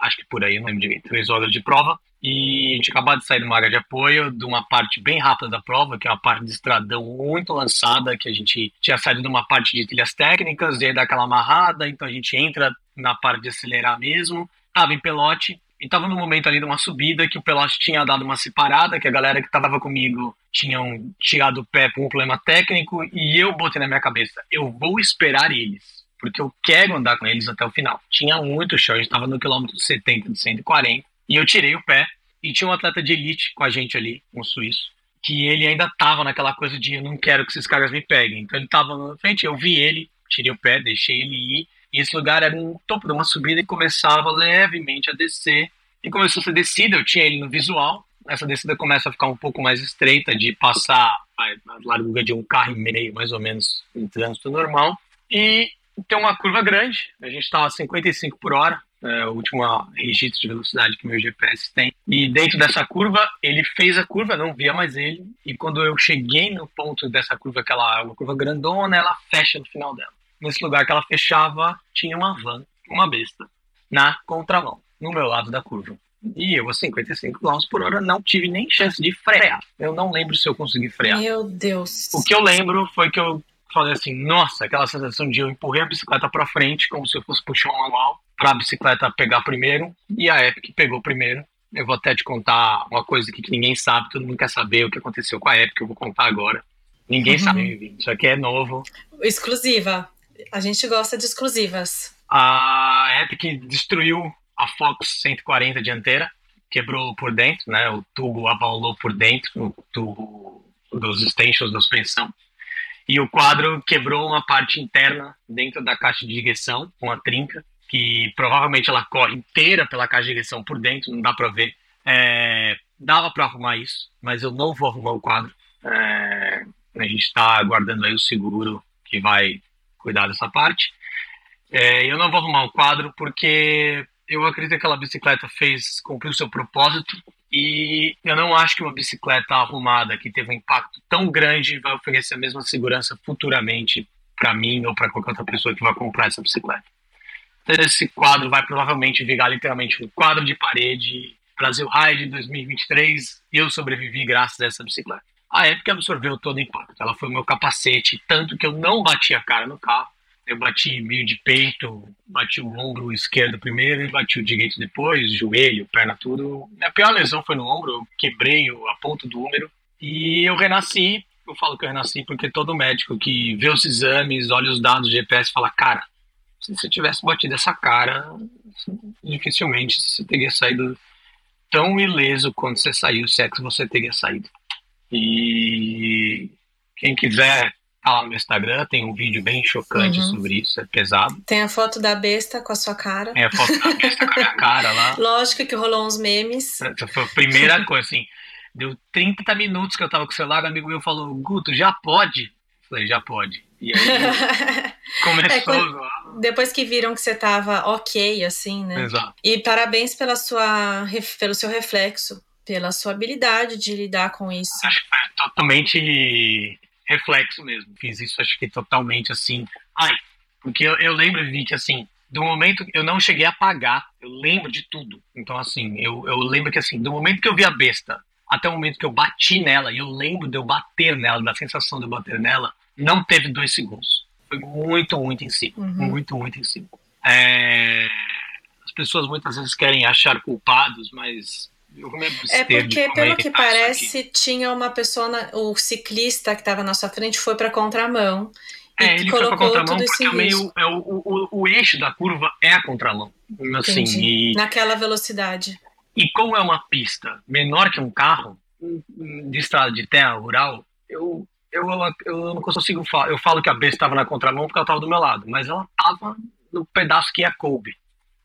acho que por aí, não lembro direito, três horas de prova. E a gente acabou de sair de uma área de apoio, de uma parte bem rápida da prova, que é uma parte de estradão muito lançada, que a gente tinha saído de uma parte de trilhas técnicas, e aí dá aquela amarrada, então a gente entra na parte de acelerar mesmo. Tava em pelote, e tava no momento ali de uma subida que o pelote tinha dado uma separada, que a galera que tava comigo tinham tirado o pé por um problema técnico, e eu botei na minha cabeça, eu vou esperar eles porque eu quero andar com eles até o final. Tinha muito chão, a gente estava no quilômetro 70 de 140, e eu tirei o pé, e tinha um atleta de elite com a gente ali, um suíço, que ele ainda estava naquela coisa de eu não quero que esses caras me peguem. Então ele estava na frente, eu vi ele, tirei o pé, deixei ele ir, e esse lugar era um topo de uma subida e começava levemente a descer, e começou essa descida, eu tinha ele no visual, essa descida começa a ficar um pouco mais estreita, de passar a largura de um carro e meio, mais ou menos, em trânsito normal, e tem uma curva grande, a gente estava a 55 por hora, é, o último registro de velocidade que meu GPS tem. E dentro dessa curva, ele fez a curva, não via mais ele. E quando eu cheguei no ponto dessa curva, aquela uma curva grandona, ela fecha no final dela. Nesse lugar que ela fechava, tinha uma van, uma besta, na contramão, no meu lado da curva. E eu, a 55 km por hora, não tive nem chance de frear. Eu não lembro se eu consegui frear. Meu Deus. O que eu lembro foi que eu falei assim, nossa, aquela sensação de eu empurrei a bicicleta para frente, como se eu fosse puxar um manual, para a bicicleta pegar primeiro, e a Epic pegou primeiro, Eu vou até te contar uma coisa que ninguém sabe, todo mundo quer saber o que aconteceu com a Epic, eu vou contar agora. Ninguém uhum. sabe, isso aqui é novo. Exclusiva. A gente gosta de exclusivas. A Epic destruiu a Fox 140 dianteira, quebrou por dentro, né? O tubo abalou por dentro, o tubo dos extensions da suspensão. E o quadro quebrou uma parte interna dentro da caixa de direção, uma trinca, que provavelmente ela corre inteira pela caixa de direção por dentro, não dá para ver. É, dava para arrumar isso, mas eu não vou arrumar o quadro. É, a gente está aguardando aí o seguro que vai cuidar dessa parte. É, eu não vou arrumar o quadro porque eu acredito que aquela bicicleta fez cumprir o seu propósito e eu não acho que uma bicicleta arrumada que teve um impacto tão grande vai oferecer a mesma segurança futuramente para mim ou para qualquer outra pessoa que vai comprar essa bicicleta. Esse quadro vai provavelmente virar literalmente um quadro de parede Brasil Ride 2023 e eu sobrevivi graças a essa bicicleta. A época absorveu todo o impacto. Ela foi meu capacete, tanto que eu não bati a cara no carro eu bati meio de peito, bati o ombro esquerdo primeiro e bati o direito depois, joelho, perna, tudo. Minha pior lesão foi no ombro, eu quebrei a ponta do úmero e eu renasci. Eu falo que eu renasci porque todo médico que vê os exames, olha os dados do GPS fala, cara, se você tivesse batido essa cara, dificilmente você teria saído tão ileso quanto você saiu, se é que você teria saído. E quem quiser Tá lá no Instagram, tem um vídeo bem chocante uhum. sobre isso, é pesado. Tem a foto da besta com a sua cara. É a foto da besta com a minha cara lá. Lógico que rolou uns memes. Essa foi a primeira coisa, assim. Deu 30 minutos que eu tava com o celular, um amigo meu falou, Guto, já pode? Eu falei, já pode. E aí começou é, quando, Depois que viram que você tava ok, assim, né? Exato. E parabéns pela sua, pelo seu reflexo, pela sua habilidade de lidar com isso. Acho que foi totalmente reflexo mesmo. Fiz isso, acho que totalmente assim. Ai, porque eu, eu lembro, vi que assim, do momento eu não cheguei a pagar, eu lembro de tudo. Então, assim, eu, eu lembro que assim, do momento que eu vi a besta até o momento que eu bati nela, e eu lembro de eu bater nela, da sensação de eu bater nela, não teve dois segundos. Foi muito, muito em cima. Uhum. Muito, muito em cima. É... As pessoas muitas vezes querem achar culpados, mas é porque, pelo que parece, aqui. tinha uma pessoa, na, o ciclista que estava na sua frente foi para contramão. É, ele foi para contramão porque é meio, é, o, o, o, eixo da curva é a contramão. Assim, e, Naquela velocidade. E como é uma pista menor que um carro, de estrada de terra rural, eu, eu, eu não consigo falar. Eu falo que a besta estava na contramão porque ela estava do meu lado, mas ela estava no pedaço que é a coube.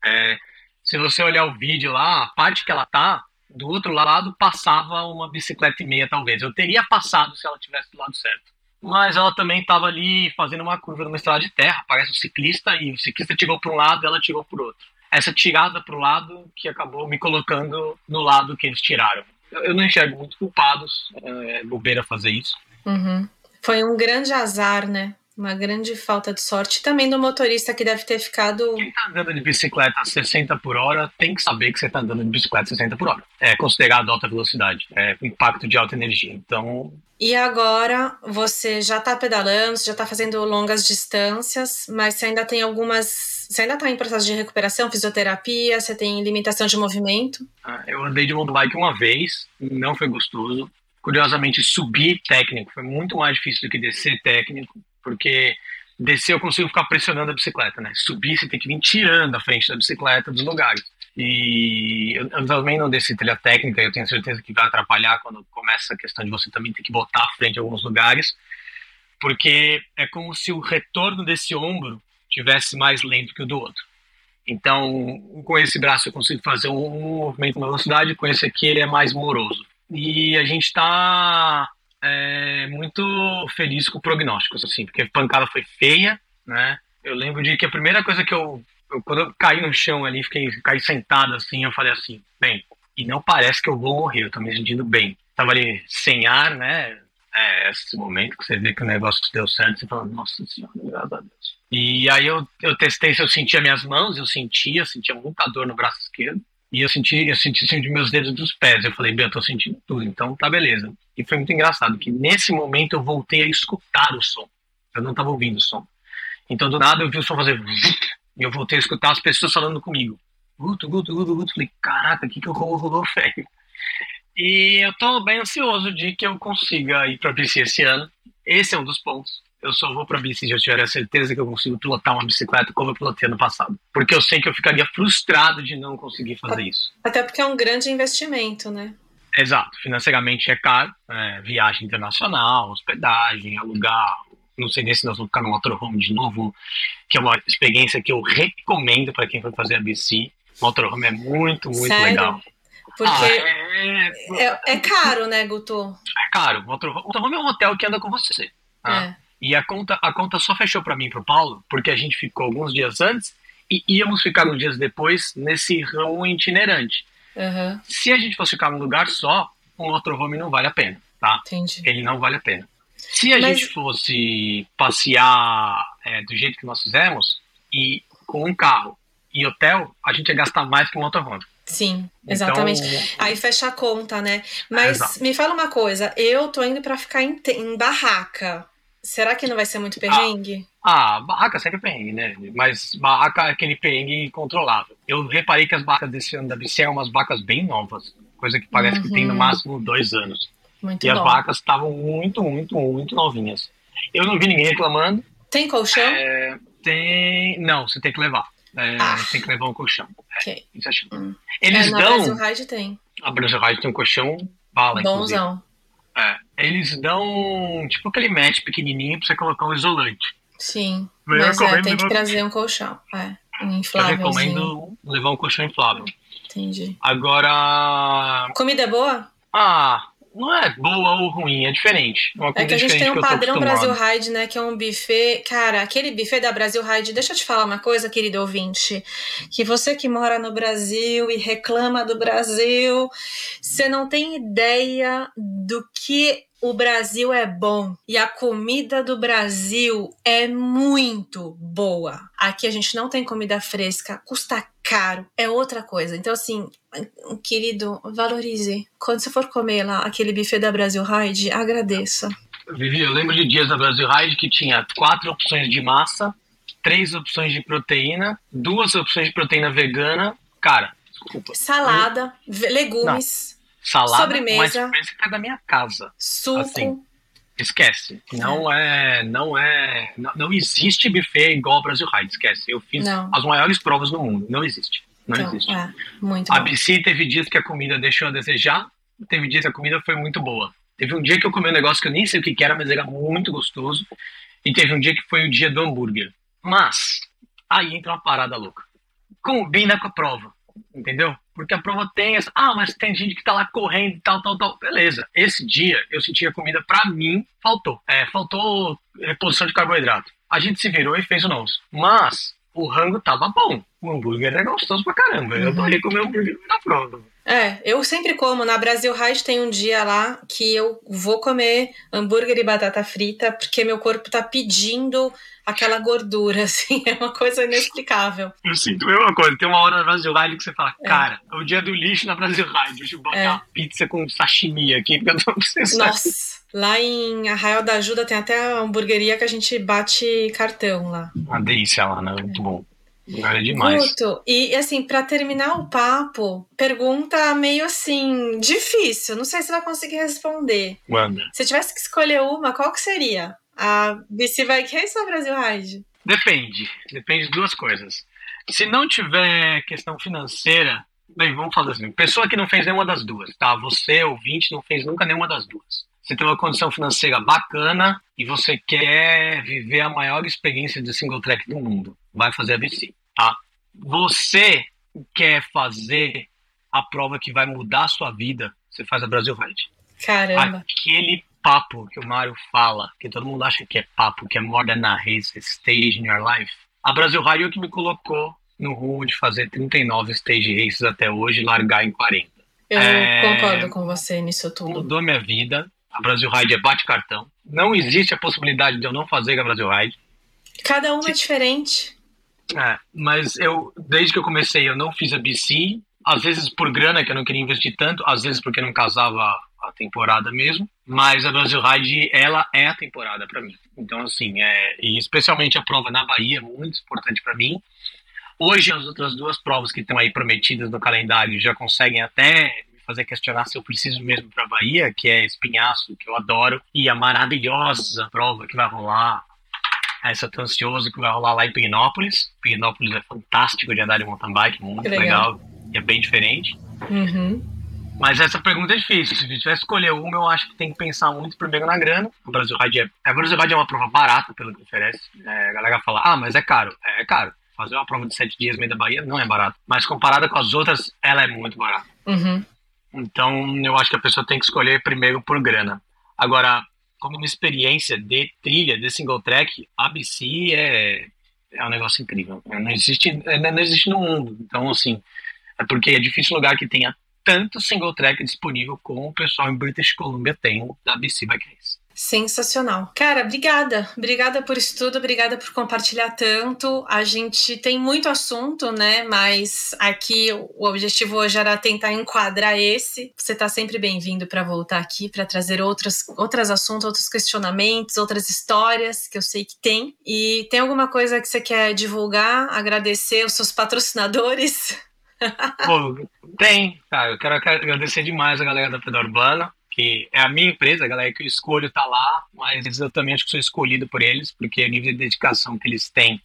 É, se você olhar o vídeo lá, a parte que ela tá, do outro lado passava uma bicicleta e meia, talvez. Eu teria passado se ela tivesse do lado certo. Mas ela também estava ali fazendo uma curva numa estrada de terra, parece um ciclista, e o ciclista tirou para um lado ela tirou para o outro. Essa tirada para o lado que acabou me colocando no lado que eles tiraram. Eu não enxergo muito culpados, é bobeira fazer isso. Uhum. Foi um grande azar, né? Uma grande falta de sorte também do motorista que deve ter ficado. Quem está andando de bicicleta a 60 por hora tem que saber que você está andando de bicicleta a 60 por hora. É considerado alta velocidade, é impacto de alta energia. Então. E agora você já está pedalando, você já está fazendo longas distâncias, mas você ainda tem algumas. Você ainda está em processo de recuperação, fisioterapia, você tem limitação de movimento? Ah, eu andei de mountain bike uma vez, não foi gostoso. Curiosamente, subir técnico foi muito mais difícil do que descer técnico porque descer eu consigo ficar pressionando a bicicleta, né? Subir você tem que vir tirando a frente da bicicleta dos lugares. E eu, também não desci trilha técnica, eu tenho certeza que vai atrapalhar quando começa a questão de você também ter que botar a frente em alguns lugares, porque é como se o retorno desse ombro tivesse mais lento que o do outro. Então, com esse braço eu consigo fazer um movimento na velocidade, com esse aqui ele é mais moroso. E a gente está é, muito feliz com o prognóstico, assim, porque a pancada foi feia, né? Eu lembro de que a primeira coisa que eu, eu quando eu caí no chão ali, fiquei caí sentado assim, eu falei assim, bem, e não parece que eu vou morrer, eu tô me sentindo bem. Tava ali sem ar, né? É esse momento que você vê que o negócio deu certo, você fala, nossa senhora, graças a Deus. E aí eu, eu testei se eu sentia minhas mãos, eu sentia, sentia muita dor no braço esquerdo. E eu senti, eu senti, senti meus dedos dos pés. Eu falei, bem, eu tô sentindo tudo, então tá beleza. E foi muito engraçado, que nesse momento eu voltei a escutar o som. Eu não tava ouvindo o som. Então do nada eu vi o som fazer e eu voltei a escutar as pessoas falando comigo. Guto, Guto, Guto, Guto. Falei, caraca, o que que rolou, velho? E eu tô bem ansioso de que eu consiga ir pra BC esse ano. Esse é um dos pontos. Eu só vou pra BC se eu tiver a certeza que eu consigo pilotar uma bicicleta como eu pilotei ano passado. Porque eu sei que eu ficaria frustrado de não conseguir fazer isso. Até porque é um grande investimento, né? Exato. Financeiramente é caro. É, viagem internacional, hospedagem, alugar. Não sei nem se nós vamos ficar no motorhome de novo, que é uma experiência que eu recomendo para quem for fazer a BC. O motorhome é muito, muito Sério? legal. Porque Ah, é, é, é caro, né, Guto? é caro. Motorhome é um hotel que anda com você. tá? É. E a conta, a conta só fechou para mim e pro Paulo, porque a gente ficou alguns dias antes e íamos ficar uns dias depois nesse ramo itinerante. Aham, Se a gente fosse ficar num lugar só, um motorhome não vale a pena, tá? entendi. Ele não vale a pena. Se a Mas- gente fosse passear é, do jeito que nós fizemos, e com um carro e hotel, a gente ia gastar mais que um motorhome. Sim, exatamente. Então, Aí fecha a conta, né? Mas Exato. me fala uma coisa, eu tô indo pra ficar em, em barraca. Será que não vai ser muito perrengue? Ah, barraca sempre é perrengue, né? Mas barraca é aquele perrengue controlável. Eu reparei que as barracas desse ano da BC são umas barracas bem novas. Coisa que parece que tem no Uhum. máximo dois anos. Muito E as barracas estavam muito, muito, muito novinhas. Eu não vi ninguém reclamando. Tem colchão? É, tem. Não, você tem que levar. É, Ah. Tem que levar um colchão. Ok. Isso acho. Hum. Eles é, na dão. Brasil Ride tem. A Brasil Ride tem um colchão bala, inclusive. É. Eles dão tipo aquele match pequenininho pra você colocar um isolante. Sim. Eu Mas é, tem que levar- trazer um colchão. É. Um Eu inflável. recomendo levar um colchão inflável. Entendi. Agora. Comida é boa? Ah, não é boa ou ruim, é diferente. É uma É coisa que a gente tem um padrão Brasil. Ride, né? Que é um buffet. Cara, aquele buffet da Brasil Ride, deixa eu te falar uma coisa, querido ouvinte. Que você que mora no Brasil e reclama do Brasil, você não tem ideia do que o Brasil é bom. E a comida do Brasil é muito boa. Aqui a gente não tem comida fresca, custa caro, é outra coisa. Então, assim, querido, valorize. Quando você for comer lá aquele buffet da Brasil Ride, agradeça. Vivi, eu lembro de dias da Brasil Ride que tinha quatro opções de massa, três opções de proteína, duas opções de proteína vegana. Cara, desculpa. Salada, legumes, Salada Sobremesa. mais fresca que a da minha casa. suco. assim, Esquece. Não é. Não é. Não, não existe buffet igual ao Brasil Ride, esquece. Eu fiz Não. as maiores provas do mundo. Não existe. Não Então, existe. é, muito A. BC teve dias que a comida deixou a desejar, teve dias que a comida foi muito boa. Teve um dia que eu comi um negócio que eu nem sei o que era, mas era muito gostoso. E teve um dia que foi o dia do hambúrguer. Mas, aí entra uma parada louca. Combina com a prova, entendeu? Porque a prova tem essa. Ah, mas tem gente que tá lá correndo e tal, tal, tal. Beleza. Esse dia eu senti a comida, pra mim, faltou. É, faltou reposição de carboidrato. A gente se virou e fez o nosso. Mas, o rango tava bom. O hambúrguer era gostoso pra caramba. Eu Uhum. adorei comer hambúrguer na prova. É, eu sempre como. Na Brasil Ride tem um dia lá que eu vou comer hambúrguer e batata frita porque meu corpo tá pedindo aquela gordura, assim. É uma coisa inexplicável. Eu sinto a mesma coisa. Tem uma hora na Brasil Ride que você fala, É. cara, é o dia do lixo na Brasil Ride. Deixa eu botar É. uma pizza com sashimi aqui, porque eu tô precisando. Nossa, lá em Arraial da Ajuda tem até a hamburgueria que a gente bate cartão lá. Uma delícia lá, né? Muito bom. Lugar é demais. Guto, e assim, pra terminar o papo, pergunta meio assim, difícil, não sei se vai conseguir responder. Wanda. Se tivesse que escolher uma, qual que seria? A BC Bike Race ou a Brasil Ride? Depende. Depende de duas coisas. Se não tiver questão financeira, bem, vamos falar assim. Pessoa que não fez nenhuma das duas, tá? Você, ouvinte, não fez nunca nenhuma das duas. Você tem uma condição financeira bacana e você quer viver a maior experiência de single track do mundo. Vai fazer a BC, tá? Você quer fazer a prova que vai mudar a sua vida, você faz a Brasil Ride. Caramba. Aquele papo que o Mário fala, que todo mundo acha que é papo, que é more than a race, stage in your life. A Brasil Ride é o que me colocou no rumo de fazer 39 stage races até hoje e largar em 40. Eu É. concordo com você nisso tudo. Mudou minha vida. A Brasil Ride é bate-cartão. Não existe a possibilidade de eu não fazer a Brasil Ride. Cada uma é diferente. É, mas eu, desde que eu comecei, eu não fiz a BC. Às vezes por grana, que eu não queria investir tanto. Às vezes porque não casava a temporada mesmo. Mas a Brasil Ride, ela é a temporada pra mim. Então, assim, é, e especialmente a prova na Bahia, muito importante pra mim. Hoje, as outras duas provas que estão aí prometidas no calendário já conseguem até me fazer questionar se eu preciso mesmo para Bahia, que é Espinhaço, que eu adoro, e a maravilhosa prova que vai rolar. Essa eu tô ansioso que vai rolar lá em Pignópolis. Pignópolis é fantástico de andar de mountain bike, muito legal. legal, e é bem diferente. Uhum. Mas essa pergunta é difícil. Se tivesse escolher uma, eu acho que tem que pensar muito primeiro na grana. O Brasil Ride é, a Brasil Ride é uma prova barata, pelo que oferece. É, a galera fala, ah, mas é caro. É, é caro. Fazer uma prova de sete dias no meio da Bahia não é barato. Mas comparada com as outras, ela é muito barata. Uhum. Então, eu acho que a pessoa tem que escolher primeiro por grana. Agora, como uma experiência de trilha, de single track, a BC é, é um negócio incrível. Não existe, não existe no mundo. Então, assim, é porque é difícil lugar que tenha tanto single track disponível como o pessoal em British Columbia tem da BC Bike Race. Sensacional. Cara, obrigada. Obrigada por isso tudo, obrigada por compartilhar tanto. A gente tem muito assunto, né? Mas aqui o objetivo hoje era tentar enquadrar esse. Você está sempre bem-vindo para voltar aqui para trazer outros, outros assuntos, outros questionamentos, outras histórias que eu sei que tem. E tem alguma coisa que você quer divulgar, agradecer os seus patrocinadores? Tem. Eu quero agradecer demais a galera da Pedal Urbana, que é a minha empresa, a galera que eu escolho tá lá, mas eu também acho que sou escolhido por eles, porque o nível de dedicação que eles têm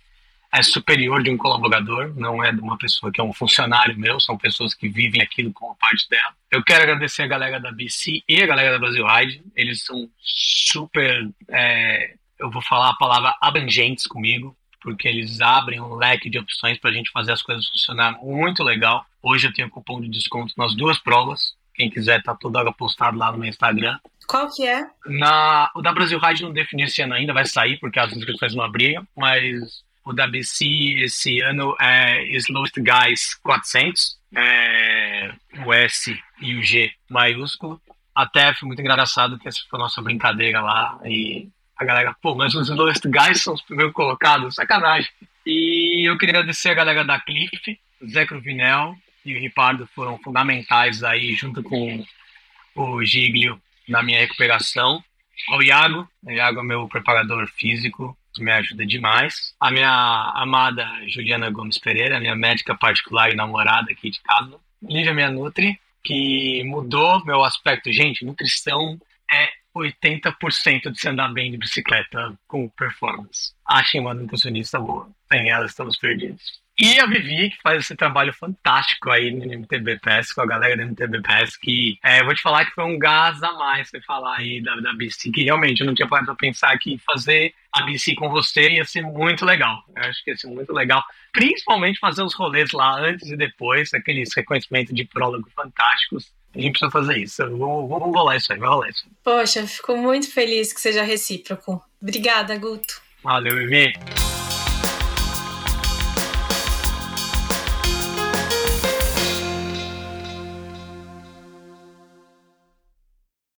é superior de um colaborador, não é de uma pessoa que é um funcionário meu, são pessoas que vivem aquilo como parte dela. Eu quero agradecer a galera da BC e a galera da Brasil Ride, eles são super, é, eu vou falar a palavra abrangentes comigo, porque eles abrem um leque de opções para a gente fazer as coisas funcionar muito legal. Hoje eu tenho cupom de desconto nas duas provas. Quem quiser, tá toda hora postado lá no meu Instagram. Qual que é? Na, o da Brasil Ride não definiu esse ano ainda, vai sair porque as inscrições não abriram, mas o da BC esse ano é Slowest Guys 400, é, o S e o G maiúsculo. Até foi muito engraçado que essa foi a nossa brincadeira lá e a galera, pô, mas os dois guys são os primeiros colocados, sacanagem. E eu queria agradecer a galera da Cliff, Zé Cruvinel e o Ripardo foram fundamentais aí, junto com o Giglio, na minha recuperação. O Iago, o Iago é meu preparador físico, que me ajuda demais. A minha amada Juliana Gomes Pereira, minha médica particular e namorada aqui de casa. Lívia, minha Nutri, que mudou meu aspecto. Gente, nutrição é 80% de se andar bem de bicicleta com performance. Achem uma nutricionista boa. Sem ela, estamos perdidos. E a Vivi, que faz esse trabalho fantástico aí no MTBPS, com a galera do MTBPS, que é, vou te falar que foi um gás a mais você falar aí da, da BC, que realmente eu não tinha parado pra pensar que fazer a BC com você ia ser muito legal. Eu acho que ia ser muito legal. Principalmente fazer os rolês lá antes e depois, aqueles reconhecimentos de prólogo fantásticos. A gente precisa fazer isso. Vamos, vamos rolar isso aí, vai rolar isso. Poxa, fico muito feliz que seja recíproco. Obrigada, Guto. Valeu, Vivi.